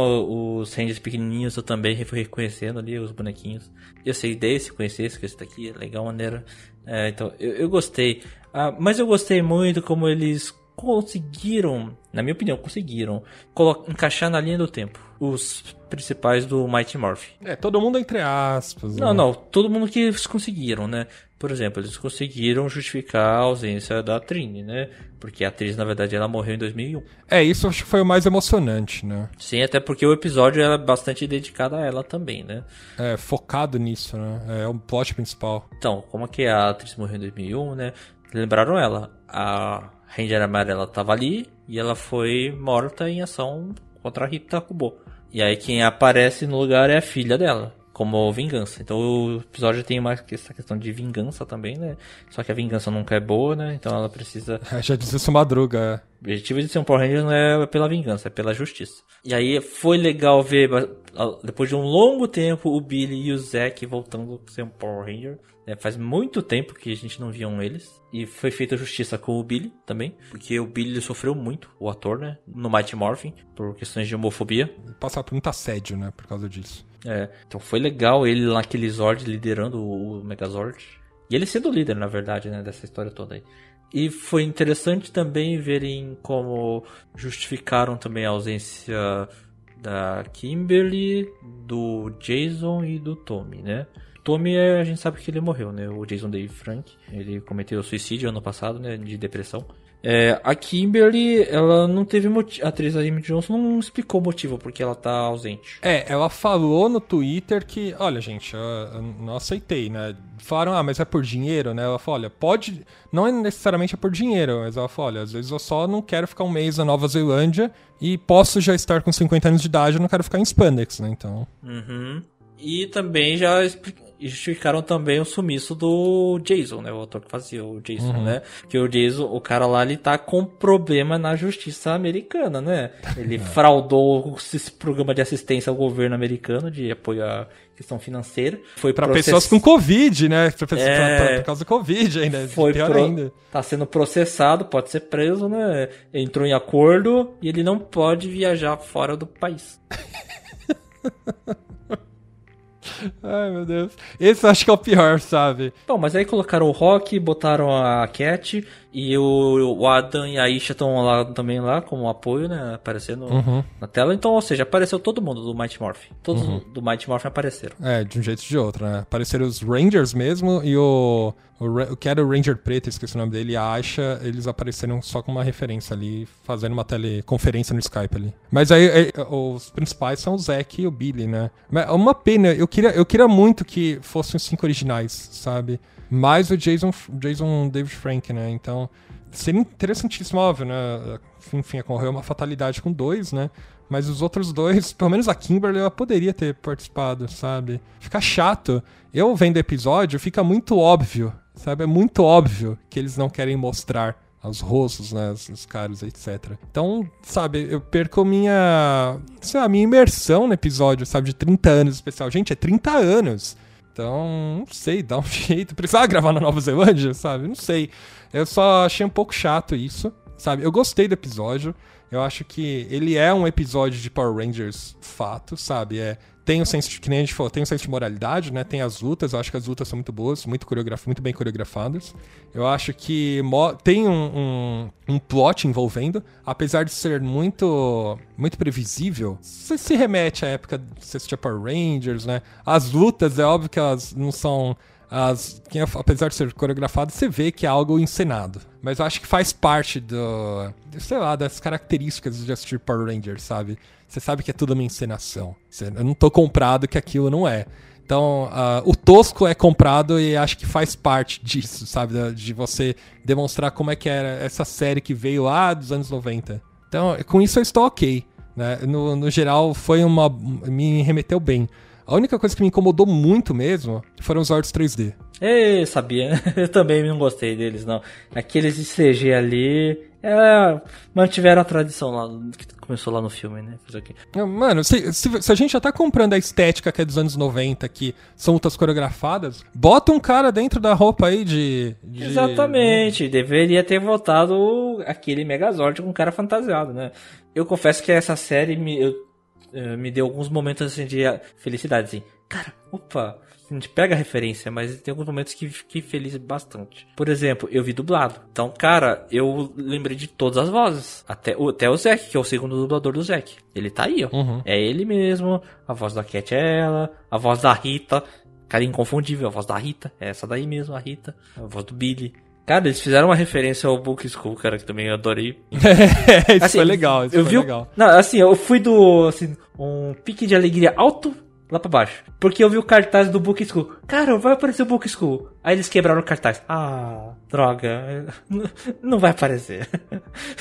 os Rangers pequenininhos, eu também fui reconhecendo ali os bonequinhos. Eu sei desse, conheci esse, que esse daqui é legal, maneira. É, então, eu, eu gostei. Ah, mas eu gostei muito como eles conseguiram, na minha opinião, conseguiram encaixar na linha do tempo os principais do Mighty Morphin. É, todo mundo entre aspas. Não, né? não, todo mundo que eles conseguiram, né? Por exemplo, eles conseguiram justificar a ausência da Trini, né? Porque a atriz, na verdade, ela morreu em 2001. É, isso acho que foi o mais emocionante, né? Sim, até porque o episódio era bastante dedicado a ela também, né? É, focado nisso, né? É o plot principal. Então, como é que a atriz morreu em 2001, né? Lembraram ela. A Ranger Amarela tava ali e ela foi morta em ação contra a Rita Kubo. E aí quem aparece no lugar é a filha dela, como vingança. Então o episódio tem mais essa questão de vingança também, né? Só que a vingança nunca é boa, né? Então ela precisa Já dizia isso Madruga, é. o objetivo de ser um Power Ranger não é pela vingança, é pela justiça. E aí foi legal ver, depois de um longo tempo, o Billy e o Zack voltando a ser um Power Ranger. né? faz muito tempo que a gente não via um eles. E foi feita justiça com o Billy também. Porque o Billy sofreu muito, o ator, né? No Mighty Morphin, por questões de homofobia. Passar por muito assédio, né? Por causa disso. É, então foi legal ele lá naquele Zord liderando o o Megazord. E ele sendo o líder, na verdade, né, dessa história toda aí. E foi interessante também verem como justificaram também a ausência da Kimberly, do Jason e do Tommy, né? Tommy, é- a gente sabe que ele morreu, né? O Jason Dave Frank. Ele cometeu suicídio ano passado, né? De depressão. É, a Kimberly, ela não teve motivo. A atriz Amy Johnson não explicou o motivo porque ela tá ausente. É, ela falou no Twitter que, olha, gente, eu, eu não aceitei, né? Falaram, ah, mas é por dinheiro, né? Ela falou, olha, pode. Não é necessariamente é por dinheiro, mas ela falou, olha, às vezes eu só não quero ficar um mês na Nova Zelândia e posso já estar com 50 anos de idade, eu não quero ficar em Spandex, né? Então. Uhum. E também já expli- justificaram também o sumiço do Jason, né? O ator que fazia o Jason, né? Que o Jason, o cara lá, ele tá com problema na justiça americana, né? Ele fraudou esse programa de assistência ao governo americano de apoio à questão financeira. Foi Pra process- pessoas com Covid, né? Pra É. pra- pra- por causa do Covid ainda. foi pior pro- ainda. tá sendo processado, pode ser preso, né? Entrou em acordo e ele não pode viajar fora do país. Ai, meu Deus. Esse eu acho que é o pior, sabe? Bom, mas aí colocaram o Rock, botaram a Cat e o, o Adam e a Isha estão lá também lá como apoio, né? Aparecendo na tela. Então, ou seja, apareceu todo mundo do Mighty Morphin. Todos do Mighty Morphin apareceram. É, de um jeito ou de outro, né? Apareceram os Rangers mesmo e o, o, que era o Ranger preto, esqueci o nome dele, a Aisha, eles apareceram só com uma referência ali, fazendo uma teleconferência no Skype ali. Mas aí é, os principais são o Zack e o Billy, né? Mas é uma pena, eu queria, eu queria muito que fossem os cinco originais, sabe? Mais o Jason, Jason David Frank, né? Então, seria interessantíssimo, óbvio, né? Enfim, ocorreu uma fatalidade com dois, né? Mas os outros dois, pelo menos a Kimberly, ela poderia ter participado, sabe? Fica chato. Eu vendo o episódio, fica muito óbvio, sabe? É muito óbvio que eles não querem mostrar os rostos, né, os, caras, etc. Então, sabe, eu perco minha, sei lá, minha imersão no episódio, sabe, de 30 anos especial. Gente, é 30 anos. Então, não sei, dá um jeito. Precisava gravar na Nova Zelândia, sabe? Não sei. Eu só achei um pouco chato isso, sabe? Eu gostei do episódio. Eu acho que ele é um episódio de Power Rangers fato, sabe? É, tem o senso de, que nem a gente falou, tem o senso de moralidade, né? Tem as lutas, eu acho que as lutas são muito boas, muito, coreograf muito bem coreografadas. Eu acho que tem um, um, um, plot envolvendo, apesar de ser muito muito previsível, você se remete à época de Power Rangers, né? As lutas, é óbvio que elas não são as, apesar de ser coreografado, você vê que é algo encenado. Mas eu acho que faz parte do, sei lá, das características de assistir Power Rangers, sabe? Você sabe que é tudo uma encenação. Eu não tô comprado que aquilo não é. Então, uh, o tosco é comprado e acho que faz parte disso, sabe? De você demonstrar como é que era essa série que veio lá dos anos 90. Então, com isso eu estou ok. Né? No, no geral, foi uma. me remeteu bem. A única coisa que me incomodou muito mesmo foram os Zords 3D. Eu sabia, eu também não gostei deles, não. Aqueles de CG ali, é, mantiveram a tradição lá, que começou lá no filme, né? Mano, se, se, se, a gente já tá comprando a estética que é dos anos 90, que são lutas coreografadas, bota um cara dentro da roupa aí de. de Exatamente, deveria ter voltado aquele Megazord com um cara fantasiado, né? Eu confesso que essa série me. Eu, me deu alguns momentos assim, de felicidade, assim. Cara, opa, a gente pega a referência, mas tem alguns momentos que fiquei feliz bastante. Por exemplo, eu vi dublado. Então, cara, eu lembrei de todas as vozes. Até, até o Zack, que é o segundo dublador do Zack. Ele tá aí, ó. Uhum. É ele mesmo. A voz da Cat é ela. A voz da Rita. Cara, inconfundível. A voz da Rita. É essa daí mesmo, a Rita. A voz do Billy. Cara, eles fizeram uma referência ao Book School, cara, que também eu adorei. É, isso assim, foi legal, isso eu foi vi, legal. Não, assim, eu fui do, assim, um pique de alegria alto lá pra baixo. Porque eu vi o cartaz do Book School. Cara, vai aparecer o Book School. Aí eles quebraram o cartaz. Ah, droga. Não vai aparecer.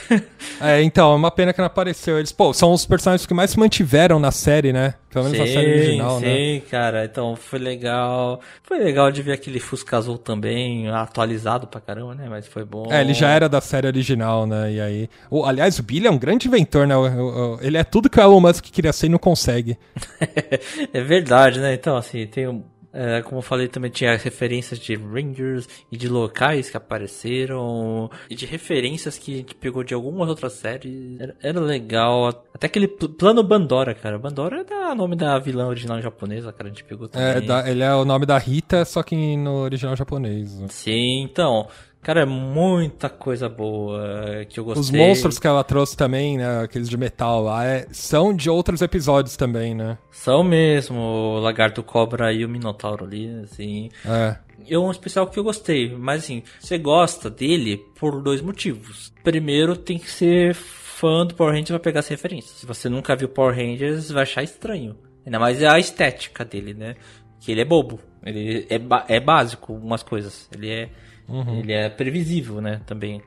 É, então, é uma pena que não apareceu. Eles, pô, são os personagens que mais se mantiveram na série, né? Pelo menos sim, na série original, sim, né? Sim, cara. Então, foi legal. Foi legal de ver aquele Fusca Azul também, atualizado pra caramba, né? Mas foi bom. É, ele já era da série original, né? E aí... O, aliás, o Billy é um grande inventor, né? Ele é tudo que o Elon Musk queria ser e não consegue. é verdade, né? Então, assim, tem um é, como eu falei, também tinha referências de Rangers e de locais que apareceram, e de referências que a gente pegou de algumas outras séries. Era, era legal. Até aquele plano Bandora, cara. Bandora é o nome da vilã original japonesa, cara. A gente pegou é, também. É, ele é o nome da Rita, só que no original japonês. Sim, então. Cara, é muita coisa boa que eu gostei. Os monstros que ela trouxe também, né? Aqueles de metal lá, é, são de outros episódios também, né? São mesmo. O Lagarto Cobra e o Minotauro ali, assim. É. É um especial que eu gostei, mas assim, você gosta dele por dois motivos. Primeiro, tem que ser fã do Power Rangers pra pegar as referências. Se você nunca viu Power Rangers, vai achar estranho. Ainda mais é a estética dele, né? Que ele é bobo. Ele é, é básico, umas coisas. Ele é Uhum. Ele é previsível, né, também.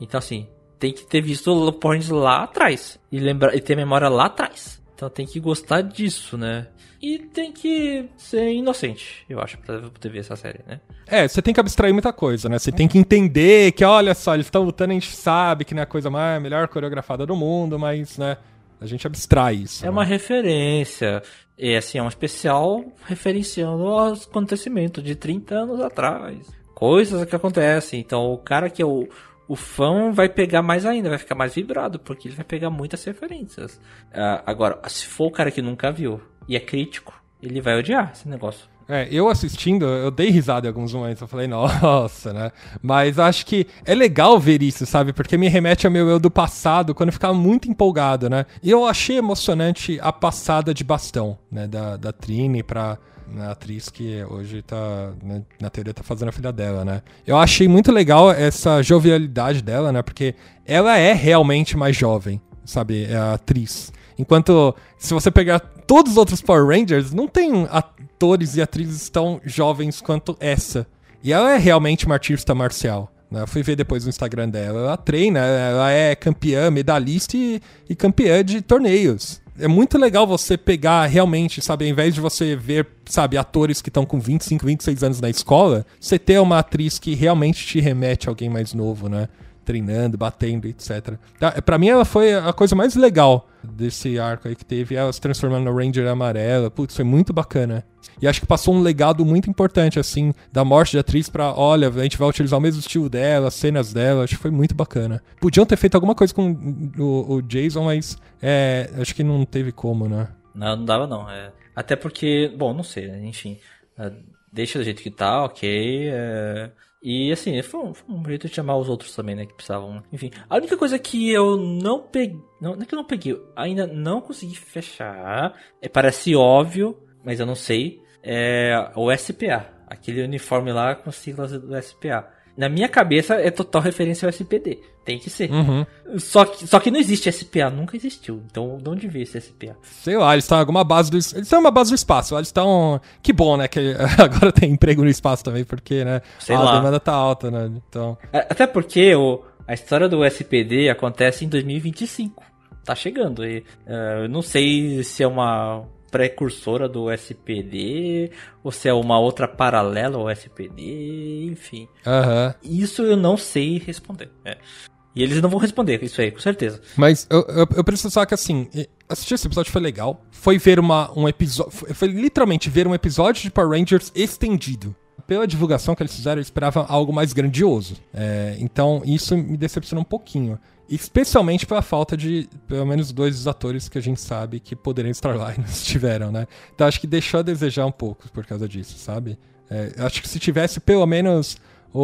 Então, assim, tem que ter visto o Power lá atrás. E, lembrar, e ter memória lá atrás. Então tem que gostar disso, né? E tem que ser inocente, eu acho, pra poder ver essa série, né? É, você tem que abstrair muita coisa, né? Você tem que entender que, olha só, eles estão lutando, a gente sabe que não é a coisa mais, melhor coreografada do mundo, mas, né? A gente abstrai isso. É né? uma referência. E assim, é um especial referenciando os acontecimentos de 30 anos atrás coisas que acontecem. Então o cara que é o, o fã vai pegar mais ainda, vai ficar mais vibrado, porque ele vai pegar muitas referências. Uh, agora, se for o cara que nunca viu e é crítico, ele vai odiar esse negócio. É, eu assistindo, eu dei risada em alguns momentos, eu falei, nossa, né? Mas acho que é legal ver isso, sabe? Porque me remete ao meu eu do passado, quando eu ficava muito empolgado, né? E eu achei emocionante a passada de bastão, né? Da, da Trini pra, né, atriz que hoje tá, né, na teoria, tá fazendo a filha dela, né? Eu achei muito legal essa jovialidade dela, né? Porque ela é realmente mais jovem, sabe? É a atriz. Enquanto, se você pegar todos os outros Power Rangers, não tem atores e atrizes tão jovens quanto essa. E ela é realmente uma artista marcial. né? Eu fui ver depois no Instagram dela. Ela treina, ela é campeã, medalhista e, e campeã de torneios. É muito legal você pegar realmente, sabe, ao invés de você ver, sabe, atores que estão com 25, 26 anos na escola, você ter uma atriz que realmente te remete a alguém mais novo, né? Treinando, batendo, etc. Tá, Pra mim, ela foi a coisa mais legal desse arco aí que teve, ela se transformando no Ranger amarela. Putz, foi muito bacana. E acho que passou um legado muito importante, assim, da morte da atriz pra, olha, a gente vai utilizar o mesmo estilo dela, as cenas dela, acho que foi muito bacana. Podiam ter feito alguma coisa com o, o Jason, mas é, acho que não teve como, né? Não, não dava não. É. Até porque, bom, não sei, né? enfim. é, deixa do jeito que tá, ok. é, E assim, foi um, foi um jeito de chamar os outros também, né? Que precisavam. Enfim. A única coisa que eu não peguei. Não, não é que eu não peguei, ainda não consegui fechar. É, parece óbvio, mas eu não sei. É o SPA. Aquele uniforme lá com as siglas do SPA. Na minha cabeça é total referência ao SPD. Tem que ser. Uhum. Só, que, só que não existe SPA, nunca existiu. Então, de onde veio esse SPA? Sei lá, eles estão em alguma base do. Eles estão uma base do espaço. Eles estão. Que bom, né? Que agora tem emprego no espaço também, porque, né? Sei a lá. demanda tá alta, né? Então. A- Até porque o, a história do SPD acontece em 2025. Tá chegando. E, eu não sei se é uma precursora do SPD ou se é uma outra paralela ao SPD, enfim. Aham. Isso eu não sei responder. é. E eles não vão responder isso aí, com certeza. Mas eu, eu, eu preciso falar que, assim, assistir esse episódio foi legal. Foi ver uma, um episódio. Foi, foi literalmente ver um episódio de Power Rangers estendido. Pela divulgação que eles fizeram, eu esperava algo mais grandioso. É, então, isso me decepcionou um pouquinho. Especialmente pela falta de, pelo menos, dois dos atores que a gente sabe que poderiam estar lá e não estiveram, né? Então, acho que deixou a desejar um pouco por causa disso, sabe? É, acho que se tivesse pelo menos o,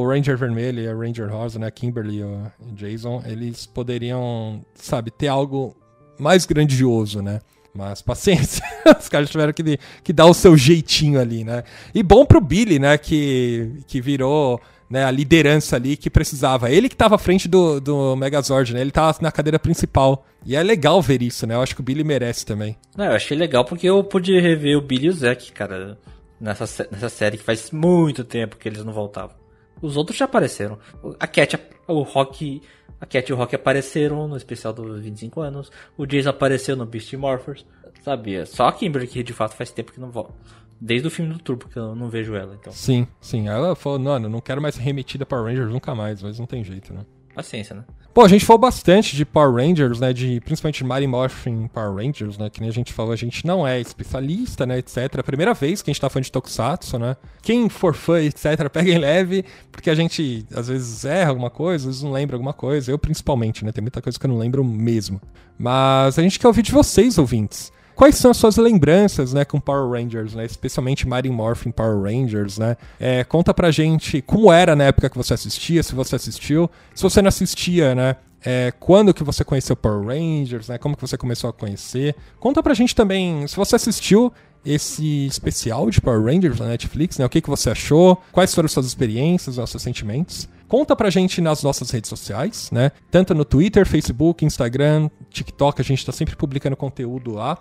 o Ranger Vermelho e a Ranger Rosa, né? Kimberly e Jason, eles poderiam, sabe, ter algo mais grandioso, né? Mas paciência, os caras tiveram que, que dar o seu jeitinho ali, né? E bom pro Billy, né? Que, que virou né, a liderança ali que precisava. Ele que tava à frente do, do Megazord, né? Ele tava na cadeira principal. E é legal ver isso, né? Eu acho que o Billy merece também. Não, eu achei legal porque eu pude rever o Billy e o Zack, cara, nessa, nessa série que faz muito tempo que eles não voltavam. Os outros já apareceram. A Cat, o Rock, a Cat e o Rock apareceram no especial dos 25 anos. O Jason apareceu no Beast Morphers. Sabia? Só a Kimberly que de fato faz tempo que não volta. Desde o filme do Turbo que eu não vejo ela, então. Sim, sim. Ela falou, mano, não quero mais remetida para Rangers nunca mais, mas não tem jeito, né? Paciência, né? Bom, a gente falou bastante de Power Rangers, né? De principalmente Mighty Morphin Power Rangers, né? Que nem a gente falou, a gente não é especialista, né? Etc. É a primeira vez que a gente tá falando de Tokusatsu, né? Quem for fã, etc., pega em leve, porque a gente às vezes erra alguma coisa, às vezes não lembra alguma coisa. Eu principalmente, né? Tem muita coisa que eu não lembro mesmo. Mas a gente quer ouvir de vocês, ouvintes. Quais são as suas lembranças, né, com Power Rangers, né? Especialmente Mighty Morphin Power Rangers, né? É, conta pra gente como era na época que você assistia, se você assistiu. Se você não assistia, né? É, quando que você conheceu Power Rangers, né? Como que você começou a conhecer. Conta pra gente também, se você assistiu esse especial de Power Rangers na Netflix, né? O que, que você achou? Quais foram suas experiências, os seus sentimentos? Conta pra gente nas nossas redes sociais, né? Tanto no Twitter, Facebook, Instagram, TikTok, a gente tá sempre publicando conteúdo lá.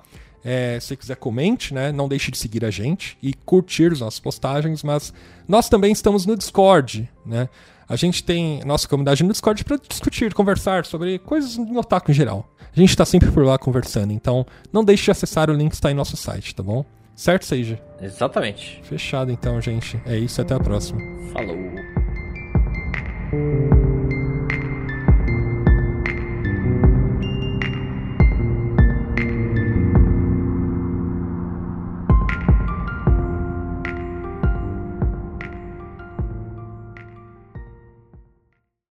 É, se você quiser, comente, né? Não deixe de seguir a gente e curtir as nossas postagens, mas nós também estamos no Discord, né? A gente tem nossa comunidade no Discord para discutir, conversar sobre coisas no otaku em geral. A gente tá sempre por lá conversando, então não deixe de acessar o link que está em nosso site, tá bom? Certo, Seija? Exatamente. Fechado então, gente. É isso, até a próxima. Falou.